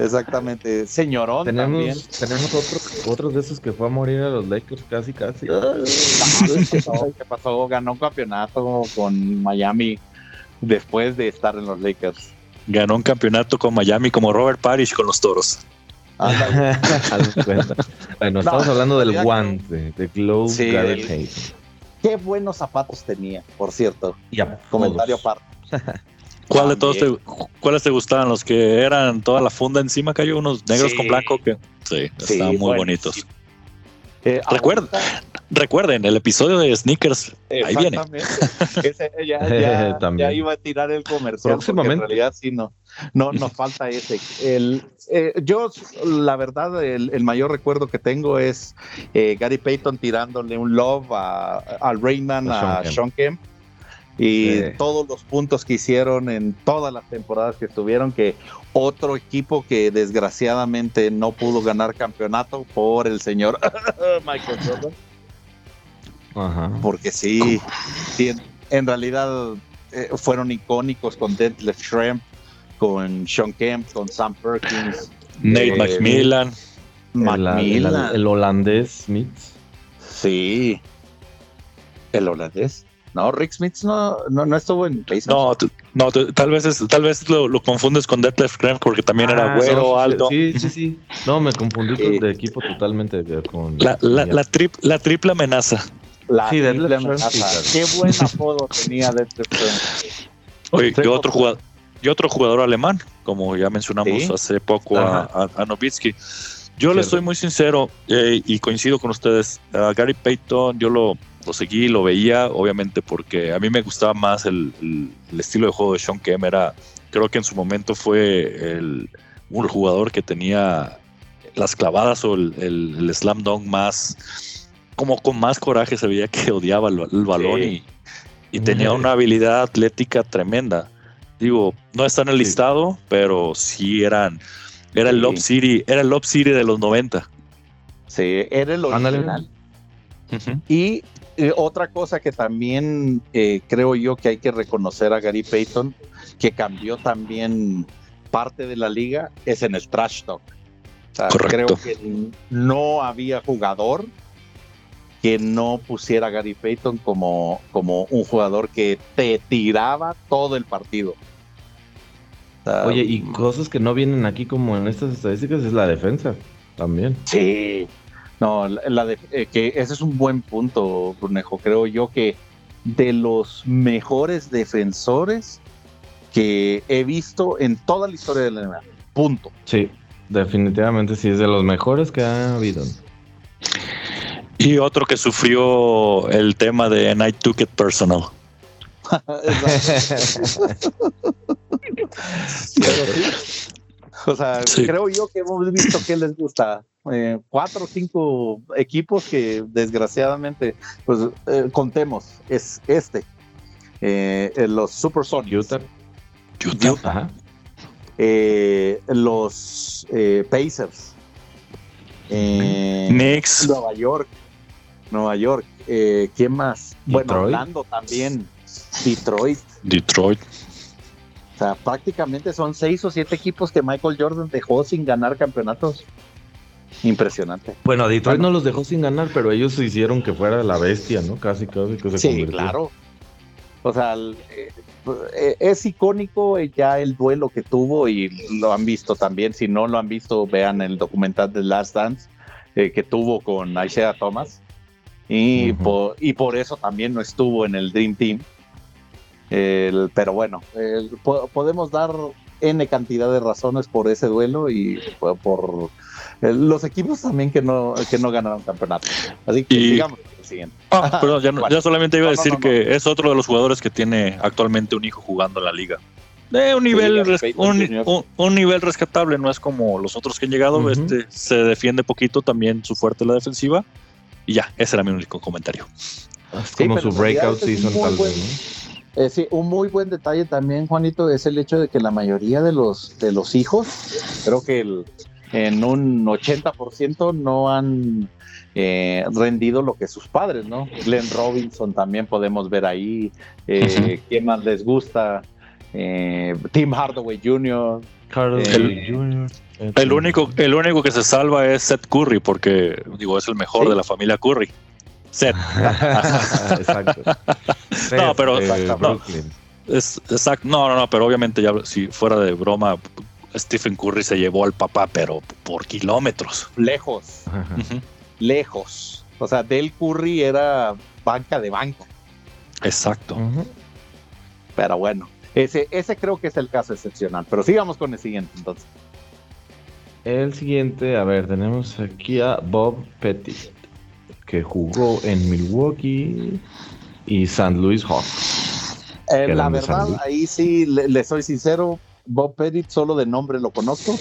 Exactamente, señorón. Tenemos, tenemos otros, otros de esos que fue a morir a los Lakers casi, casi. ¿Qué pasó? Ganó un campeonato con Miami después de estar en los Lakers. Ganó un campeonato con Miami como Robert Parrish con los toros. bueno, estamos hablando del guante, de Glow sí, Qué buenos zapatos tenía, por cierto. Ya, Comentario aparte. ¿Cuál de todos te, ¿Cuáles te gustaban? Los que eran toda la funda encima, cayó unos negros con blanco que sí, estaban muy bonitos. Eh, recuerden, recuerden, el episodio de Sneakers, ahí viene. Ese, ya, ya, ya, iba a tirar el comercial. Próximamente. En realidad sí, no, no nos falta ese. El, eh, yo, la verdad, el, el, mayor recuerdo que tengo es eh, Gary Payton tirándole un love a, a Rayman, a, Sean Kemp y todos los puntos que hicieron en todas las temporadas que estuvieron, que otro equipo que desgraciadamente no pudo ganar campeonato por el señor Michael Jordan. Ajá. Porque sí, en, realidad eh, fueron icónicos con Detlef Schrempf, con Sean Kemp, con Sam Perkins, Nate eh, McMillan, Macmillan. El, holandés Smith. Sí, el holandés. No, Rick Smith no, no, no estuvo en No, no tal vez es, tal vez lo, confundes con Detlef Schrempf porque también era ah, güero, alto. Sí, sí, sí. No, me confundí de equipo totalmente con... La, la, la, la triple amenaza. La triple amenaza. Qué buen apodo tenía Detlef Schrempf. Oye, yo otro jugador, otro jugador alemán, como ya mencionamos hace poco a, a, Novitsky. Yo le estoy muy sincero eh, y coincido con ustedes. A Gary Payton yo lo lo seguí, lo veía, obviamente porque a mí me gustaba más el, estilo de juego de Sean Kemp, era, creo que en su momento fue el un jugador que tenía las clavadas o el, slam dunk más, como con más coraje se veía que odiaba el, balón y, tenía una habilidad atlética tremenda. Digo, no está en el listado, pero sí eran, era el Lob City, era el Lob City de los 90. Sí, era el original. Y eh, otra cosa que también eh, creo yo que hay que reconocer a Gary Payton, que cambió también parte de la liga, es en el trash talk. creo que no había jugador que no pusiera a Gary Payton como, como un jugador que te tiraba todo el partido. Oye, y cosas que no vienen aquí como en estas estadísticas es la defensa también. Sí, no, la, de, eh, que ese es un buen punto, Brunejo. Creo yo que de los mejores defensores que he visto en toda la historia de la NBA. Punto. Sí, definitivamente sí, es de los mejores que ha habido. Y otro que sufrió el tema de Night Took It Personal. o sea, creo yo que hemos visto que les gusta eh, cuatro o cinco equipos que desgraciadamente, pues eh, contemos, es este, eh, los Supersonics. Utah. Utah. los Pacers. Knicks. Nueva York. Nueva York. ¿Quién más? Bueno, Orlando también. Detroit. Detroit. O sea, prácticamente son seis o siete equipos que Michael Jordan dejó sin ganar campeonatos. Impresionante. Bueno, Detroit no los dejó sin ganar, pero ellos hicieron que fuera la bestia, ¿no? Casi, casi que se Sí, claro. O sea, eh, eh, es icónico ya el duelo que tuvo y lo han visto también. Si no lo han visto, vean el documental de Last Dance eh, que tuvo con Isaiah Thomas. Y, por, y por eso también no estuvo en el Dream Team. Pero bueno, podemos dar N cantidad de razones por ese duelo y por los equipos también que no, que no ganaron campeonato. Así que digamos el siguiente. Ah, perdón, ya, solamente iba a decir que es otro de los jugadores que tiene actualmente un hijo jugando en la liga. De un nivel, un, nivel rescatable, no es como los otros que han llegado. Este se defiende poquito, también su fuerte la defensiva. Y ya, ese era mi único comentario. como su breakout season, tal vez. Eh, sí, un muy buen detalle también, Juanito, es el hecho de que la mayoría de los, de los hijos, creo que el, en un 80% no han eh, rendido lo que sus padres, ¿no? Glenn Robinson también podemos ver ahí. Eh, ¿Quién más les gusta? Eh, Tim Hardaway Jr. el, único, el único que se salva es Seth Curry, porque digo, es el mejor de la familia Curry. Seth. exacto. no, pero no, es, exacto. No, no, no, pero obviamente ya si fuera de broma, Stephen Curry se llevó al papá, pero por kilómetros. Lejos. Lejos. O sea, Del Curry era banca de banca. Exacto. Pero bueno, ese, ese creo que es el caso excepcional. Pero sigamos con el siguiente entonces. El siguiente, a ver, tenemos aquí a Bob Pettit, que jugó en Milwaukee y St. Louis Hawks. Eh, la verdad, ahí sí, le, soy sincero, Bob Pettit solo de nombre lo conozco.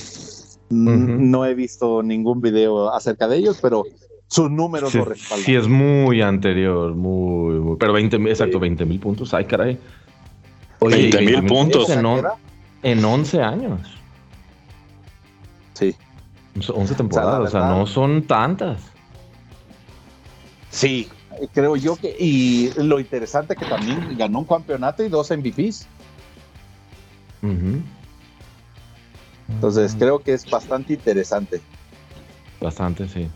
No he visto ningún video acerca de ellos, pero sus números lo respaldan. Sí, es muy anterior, muy, muy pero 20 exacto, 20 mil puntos. Ay, caray. 20 mil puntos. En, en 11 años. Sí. 11 temporadas, o sea, no son tantas. Sí, creo yo que, y lo interesante que también ganó un campeonato y dos MVPs. Entonces creo que es bastante interesante. Bastante, sí.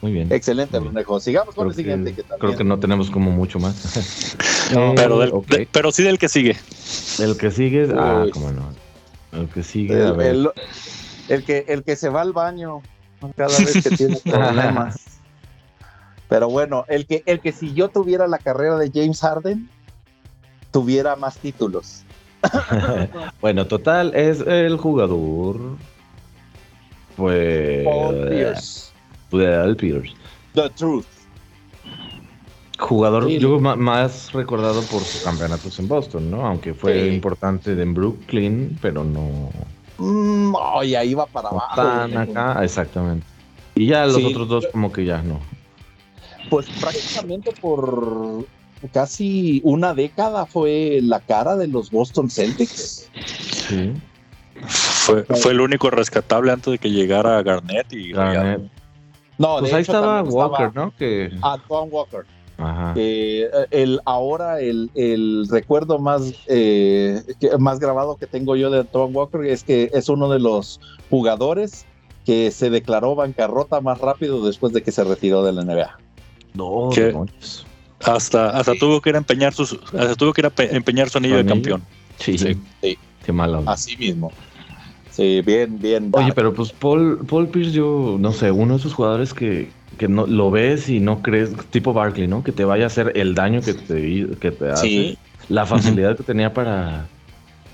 Muy bien. Excelente, Brunejo. Sigamos con el siguiente. Creo que no tenemos como mucho más. pero, pero sí del que sigue. El que sigue, ah, cómo no. El que sigue, el, a ver. El, que, el que se va al baño cada vez que tiene problemas. Pero bueno, el que, el que si yo tuviera la carrera de James Harden, tuviera más títulos. bueno, total, es el jugador. Pues. Pierce. Pierce. The Truth. Jugador, yo más recordado por sus campeonatos en Boston, ¿no? Aunque fue importante en Brooklyn, pero no. mm, ay, ahí va para abajo. Están acá, exactamente. Y ya los Sí. otros dos como que ya no. Pues prácticamente por casi una década fue la cara de los Boston Celtics. Sí. Fue, fue el único rescatable antes de que llegara Garnett y Garnett. No, Pues de ahí hecho, estaba Walker, estaba ¿no? Que. Antoine Walker. Ajá. Eh, el, ahora el, el recuerdo más, eh, que- más grabado que tengo yo de Antoine Walker es que es uno de los jugadores que se declaró bancarrota más rápido después de que se retiró de la NBA. No. Hasta, hasta Sí. tuvo que ir a empeñar sus, hasta tuvo que ir a empeñar su anillo de campeón. Sí. Sí. Sí. Qué mala onda. Así mismo. Sí, bien, bien. Oye, dark. pero pues Paul, Paul Pierce, yo no sé, uno de esos jugadores que, que no lo ves y no crees, tipo Barkley, ¿no? Que te vaya a hacer el daño que te, que te hace. Sí. La facilidad que tenía para,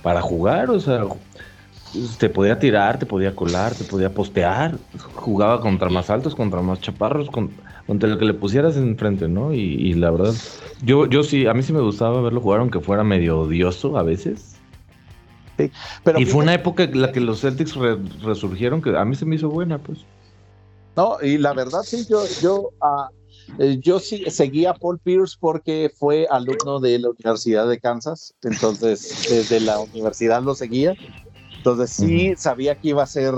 para jugar, o sea, te podía tirar, te podía colar, te podía postear, jugaba contra más altos, contra más chaparros, con- contra el que le pusieras enfrente, ¿no? Y, y la verdad, yo, yo sí, a mí sí me gustaba verlo jugar, aunque fuera medio odioso a veces. Pero y fue una época en la que los Celtics re- resurgieron que a mí se me hizo buena, pues. No, y la verdad sí, yo, yo, ah, eh, yo sí seguía a Paul Pierce porque fue alumno de la Universidad de Kansas, entonces desde la universidad lo seguía. Entonces sí sabía que iba a ser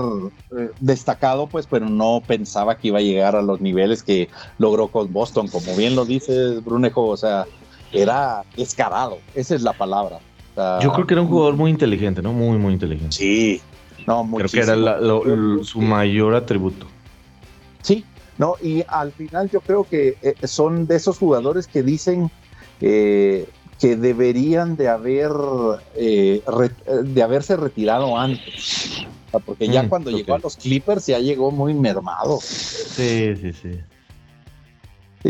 eh, destacado, pues, pero no pensaba que iba a llegar a los niveles que logró con Boston. Como bien lo dices, Brunejo, o sea, era descarado, esa es la palabra. O sea, Yo creo que era un jugador muy inteligente, ¿no? Muy, muy inteligente. Sí, no, creo que era muchísimo. la- lo- lo- su mayor atributo. Sí, no, y al final yo creo que eh, son de esos jugadores que dicen eh, que deberían de haber eh, de haberse retirado antes. O sea, porque ya Mm, cuando llegó a los Clippers ya llegó muy mermado. Sí, sí, sí.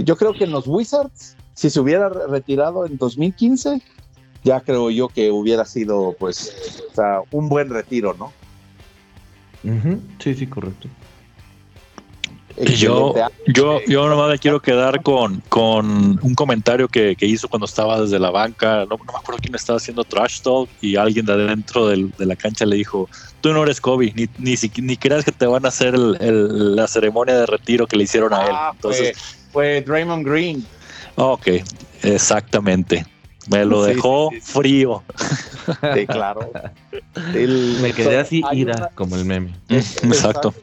Yo creo que en los Wizards, si se hubiera re- retirado en 2015, ya creo yo que hubiera sido pues o sea, un buen retiro, ¿no? Sí, sí, correcto. Y yo, yo, yo nomás me quiero quedar con, con un comentario que, que hizo cuando estaba desde la banca. No, no me acuerdo quién estaba haciendo trash talk y alguien de adentro del- de la cancha le dijo: Tú no eres Kobe, ni, ni, ni creas que te van a hacer el- el- la ceremonia de retiro que le hicieron a él. Ah, Entonces, fue, fue Draymond Green. ok, exactamente. Me lo Sí, dejó sí, sí. frío. Sí, claro. El- Me quedé así, ira, una- como el meme. Exacto.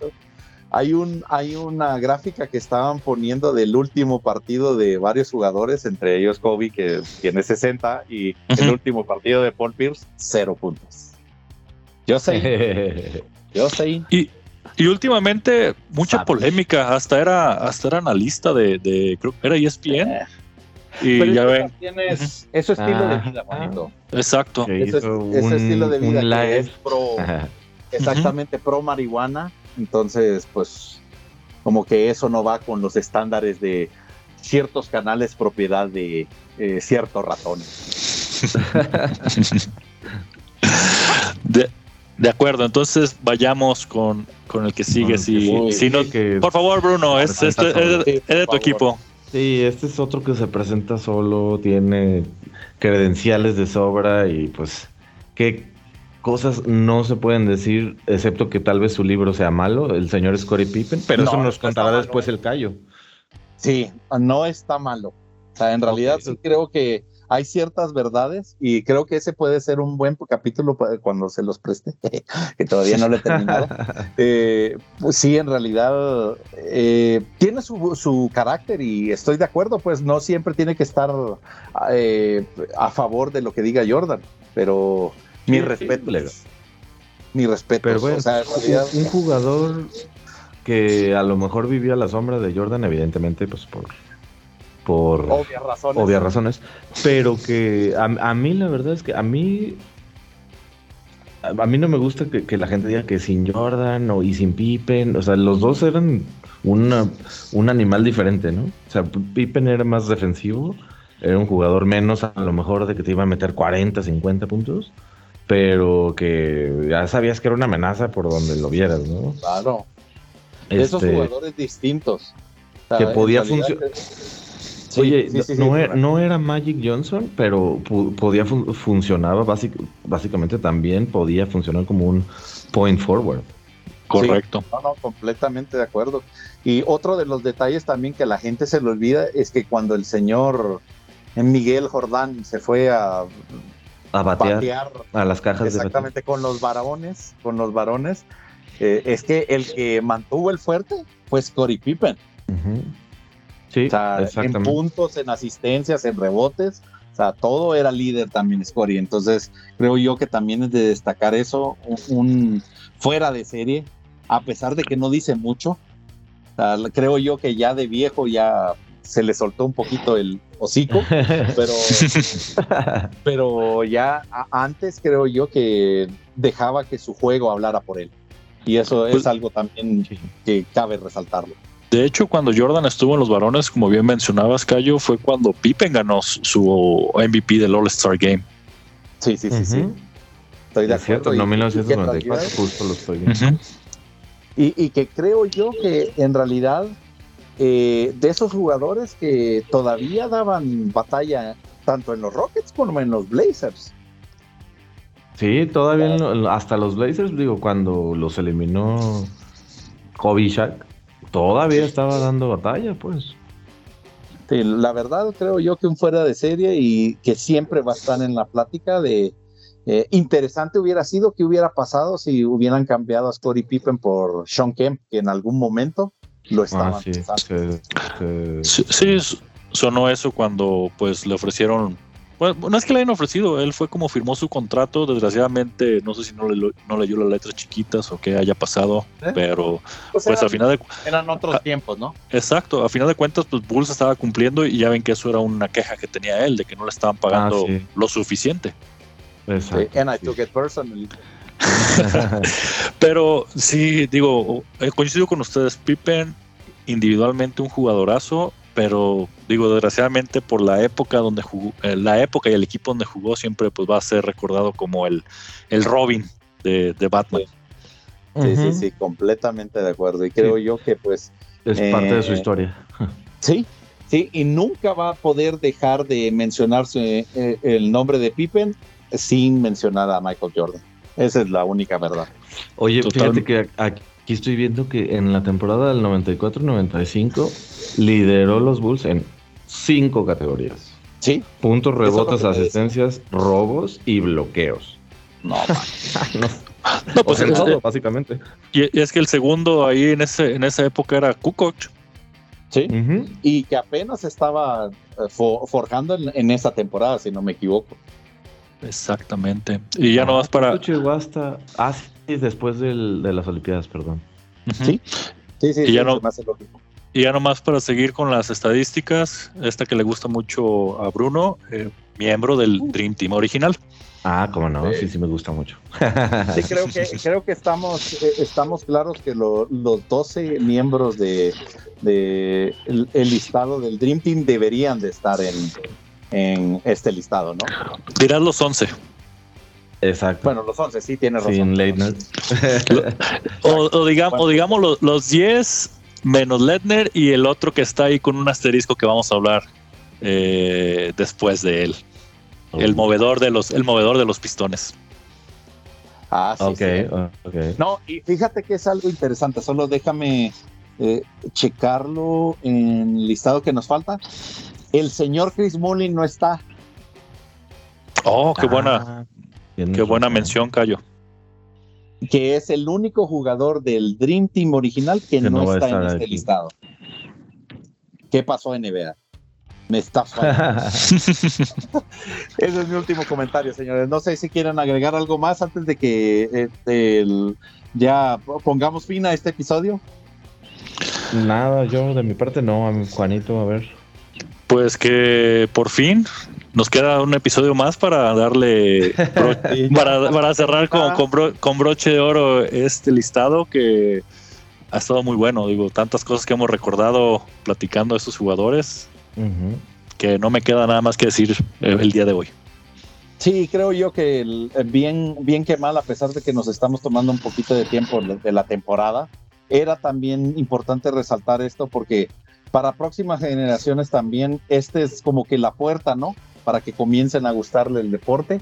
Hay, un, hay una gráfica que estaban poniendo del último partido de varios jugadores, entre ellos Kobe, que tiene 60, y el último partido de Paul Pierce, cero puntos. Yo sé, yo sé. Y, y últimamente, mucha Sabe. polémica. Hasta era, hasta era analista de, de creo que era ESPN. Eh, Y pero ya eso ven, también es, es su estilo de Ajá. vida, manito. exacto. Que Ese, es- estilo de vida un que live. es pro, exactamente pro marihuana. Entonces, pues, como que eso no va con los estándares de ciertos canales propiedad de eh, ciertos ratones. De, de acuerdo, entonces vayamos con, con el que sigue. Si, que si no- que- por favor, Bruno, es, este- es de- solo. Sí, es de por tu equipo. Sí, este es otro que se presenta solo, tiene credenciales de sobra y pues qué cosas no se pueden decir, excepto que tal vez su libro sea malo, el señor Scottie Pippen, pero No, eso no nos contará después el callo. Sí, no está malo. O sea, en realidad sí creo que hay ciertas verdades y creo que ese puede ser un buen capítulo cuando se los preste, que todavía no lo he terminado. Eh, pues sí, en realidad eh, tiene su, su carácter y estoy de acuerdo, pues no siempre tiene que estar eh, a favor de lo que diga Jordan, pero mi respeto. Mi respeto. Pero bueno, o sea, en realidad, un jugador que a lo mejor vivía a la sombra de Jordan, evidentemente, pues por, por obvias razones. obvias razones, pero que a, a mí la verdad es que a mí a, a mí no me gusta que, que la gente diga que sin Jordan o y sin Pippen, o sea, los dos eran una, un animal diferente, ¿no? O sea, Pippen era más defensivo, era un jugador menos a lo mejor de que te iba a meter 40, 50 puntos, pero que ya sabías que era una amenaza por donde lo vieras, ¿no? Claro. De esos Este, jugadores distintos. Que podía realidad, funcio- Oye, no, era, Magic Johnson, pero podía funcionaba básicamente también podía funcionar como un point forward. Correcto. no, no, completamente de acuerdo. Y otro de los detalles también que la gente se le olvida es que cuando el señor Miguel Jordán se fue a, a batear, a las cajas exactamente con los varones, con los varones, eh, es que el que mantuvo el fuerte fue Scottie Pippen. Sí, en puntos, en asistencias, en rebotes, o sea, todo era líder también Scottie. Entonces, creo yo que también es de destacar eso, un, fuera de serie, a pesar de que no dice mucho. creo yo que ya de viejo ya se le soltó un poquito el hocico, pero, pero ya antes creo yo que dejaba que su juego hablara por él. Y eso es pues algo también que cabe resaltarlo. De hecho, cuando Jordan estuvo en los varones, como bien mencionabas, Cayo, fue cuando Pippen ganó su MVP del All-Star Game. Sí, sí, sí, sí. Estoy de acuerdo. no 1994, justo lo estoy viendo. y, que creo yo que en realidad eh, de esos jugadores que todavía daban batalla tanto en los Rockets como en los Blazers. Sí, todavía hasta los Blazers, digo, cuando los eliminó Kobe Shaq todavía estaba dando batalla, pues. Sí, la verdad creo yo que un fuera de serie y que siempre va a estar en la plática de eh, interesante hubiera sido que hubiera pasado si hubieran cambiado a Scottie Pippen por Sean Kemp, que en algún momento lo ah, estaban sí, sí, sonó eso cuando pues le ofrecieron bueno, no es que le hayan ofrecido, él fue como firmó su contrato, desgraciadamente, no sé si no, le, no leyó las letras chiquitas o qué haya pasado, ¿Eh? pero pues, pues, a final de... Eran otros tiempos, ¿no? Exacto, a final de cuentas, pues Bulls estaba cumpliendo y ya ven que eso era una queja que tenía él, de que no le estaban pagando ah, lo suficiente. Exacto. And I took it personally. pero sí, digo, eh, coincido con ustedes, Pippen individualmente un jugadorazo, pero digo desgraciadamente por la época donde jugó, eh, la época y el equipo donde jugó siempre pues va a ser recordado como el, el Robin de, Batman. Sí, sí, sí, completamente de acuerdo. Y creo yo que pues... Es parte de su eh, historia. Sí, sí, y nunca va a poder dejar de mencionarse eh, el nombre de Pippen sin mencionar a Michael Jordan. Esa es la única verdad. Oye, fíjate que aquí estoy viendo que en la temporada del 94-95 lideró los Bulls en cinco categorías. Sí. Puntos, rebotes, asistencias, robos y bloqueos. No, no. pues en todo, básicamente. Y, es que el segundo ahí en ese en esa época era Kukoc. Sí. Y que apenas estaba eh, forjando en, esa temporada, si no me equivoco. Exactamente. Y ya no vas para. Llegó hasta. Ah, sí, después de las Olimpiadas, perdón. Sí. Sí, sí, y ya no, y ya nomás para seguir con las estadísticas, esta que le gusta mucho a Bruno, eh, miembro del uh. Dream Team original. Ah, cómo no, sí, sí me gusta mucho. Sí, creo que, creo que estamos, eh, estamos claros que los 12 miembros de, el, listado del Dream Team deberían de estar en, este listado, ¿no? Dirás los 11. Exacto. Bueno, los 11, sí, tiene razón. o, digamos, o digamos los, los 10 menos Ledner y el otro que está ahí con un asterisco que vamos a hablar eh, después de él. El movedor de los, el movedor de los pistones. Ah, sí, okay, No, y fíjate que es algo interesante, solo déjame eh, checarlo en el listado que nos falta. El señor Chris Mullin no está. Oh, qué buena, ah, qué buena mención, Cayo que es el único jugador del Dream Team original que, no, está en este listado. ¿Qué pasó NBA? Me está Ese es mi último comentario, señores. No sé si quieren agregar algo más antes de que este, ya pongamos fin a este episodio. Nada, yo de mi parte no, Juanito, a ver. Pues que por fin nos queda un episodio más para darle para, cerrar con, broche de oro este listado que ha estado muy bueno. Digo, tantas cosas que hemos recordado platicando de estos jugadores que no me queda nada más que decir el día de hoy. Sí, creo yo que bien, bien que mal, a pesar de que nos estamos tomando un poquito de tiempo de la temporada, era también importante resaltar esto porque para próximas generaciones también, este es como que la puerta, ¿no? Para que comiencen a gustarle el deporte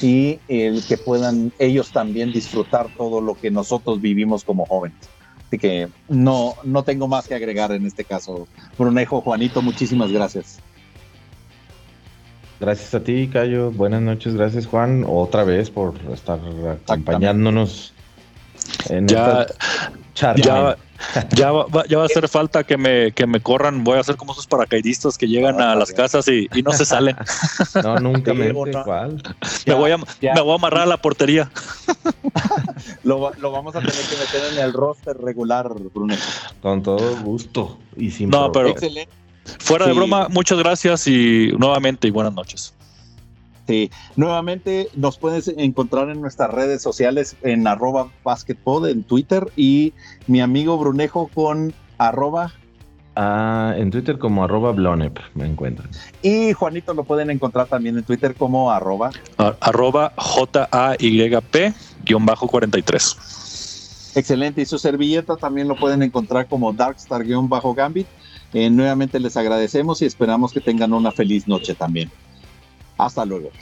y el que puedan ellos también disfrutar todo lo que nosotros vivimos como jóvenes. Así que no, no tengo más que agregar en este caso. Brunejo, Juanito, muchísimas gracias. Gracias a ti, Cayo. Buenas noches. Gracias, Juan, otra vez por estar acompañándonos en ya, esta ya, ya, va, ya va a hacer falta que me, que me corran. Voy a hacer como esos paracaidistas que llegan a las casas y, y no se salen. No, nunca me igual. Me voy, a, me voy a amarrar a la portería. lo, lo, vamos a tener que meter en el roster regular, Bruno. Con todo gusto y sin No, pero Excelente. fuera de broma, muchas gracias y nuevamente y buenas noches. Sí, nuevamente nos puedes encontrar en nuestras redes sociales en arroba basketpod en Twitter y mi amigo Brunejo con arroba Ah, en Twitter como arroba Blonep me encuentran. Y Juanito lo pueden encontrar también en Twitter como arroba. arroba J-A-Y-P guion bajo 43. Excelente. Y su servilleta también lo pueden encontrar como Darkstar guion bajo Gambit. Eh, nuevamente les agradecemos y esperamos que tengan una feliz noche también. Hasta luego.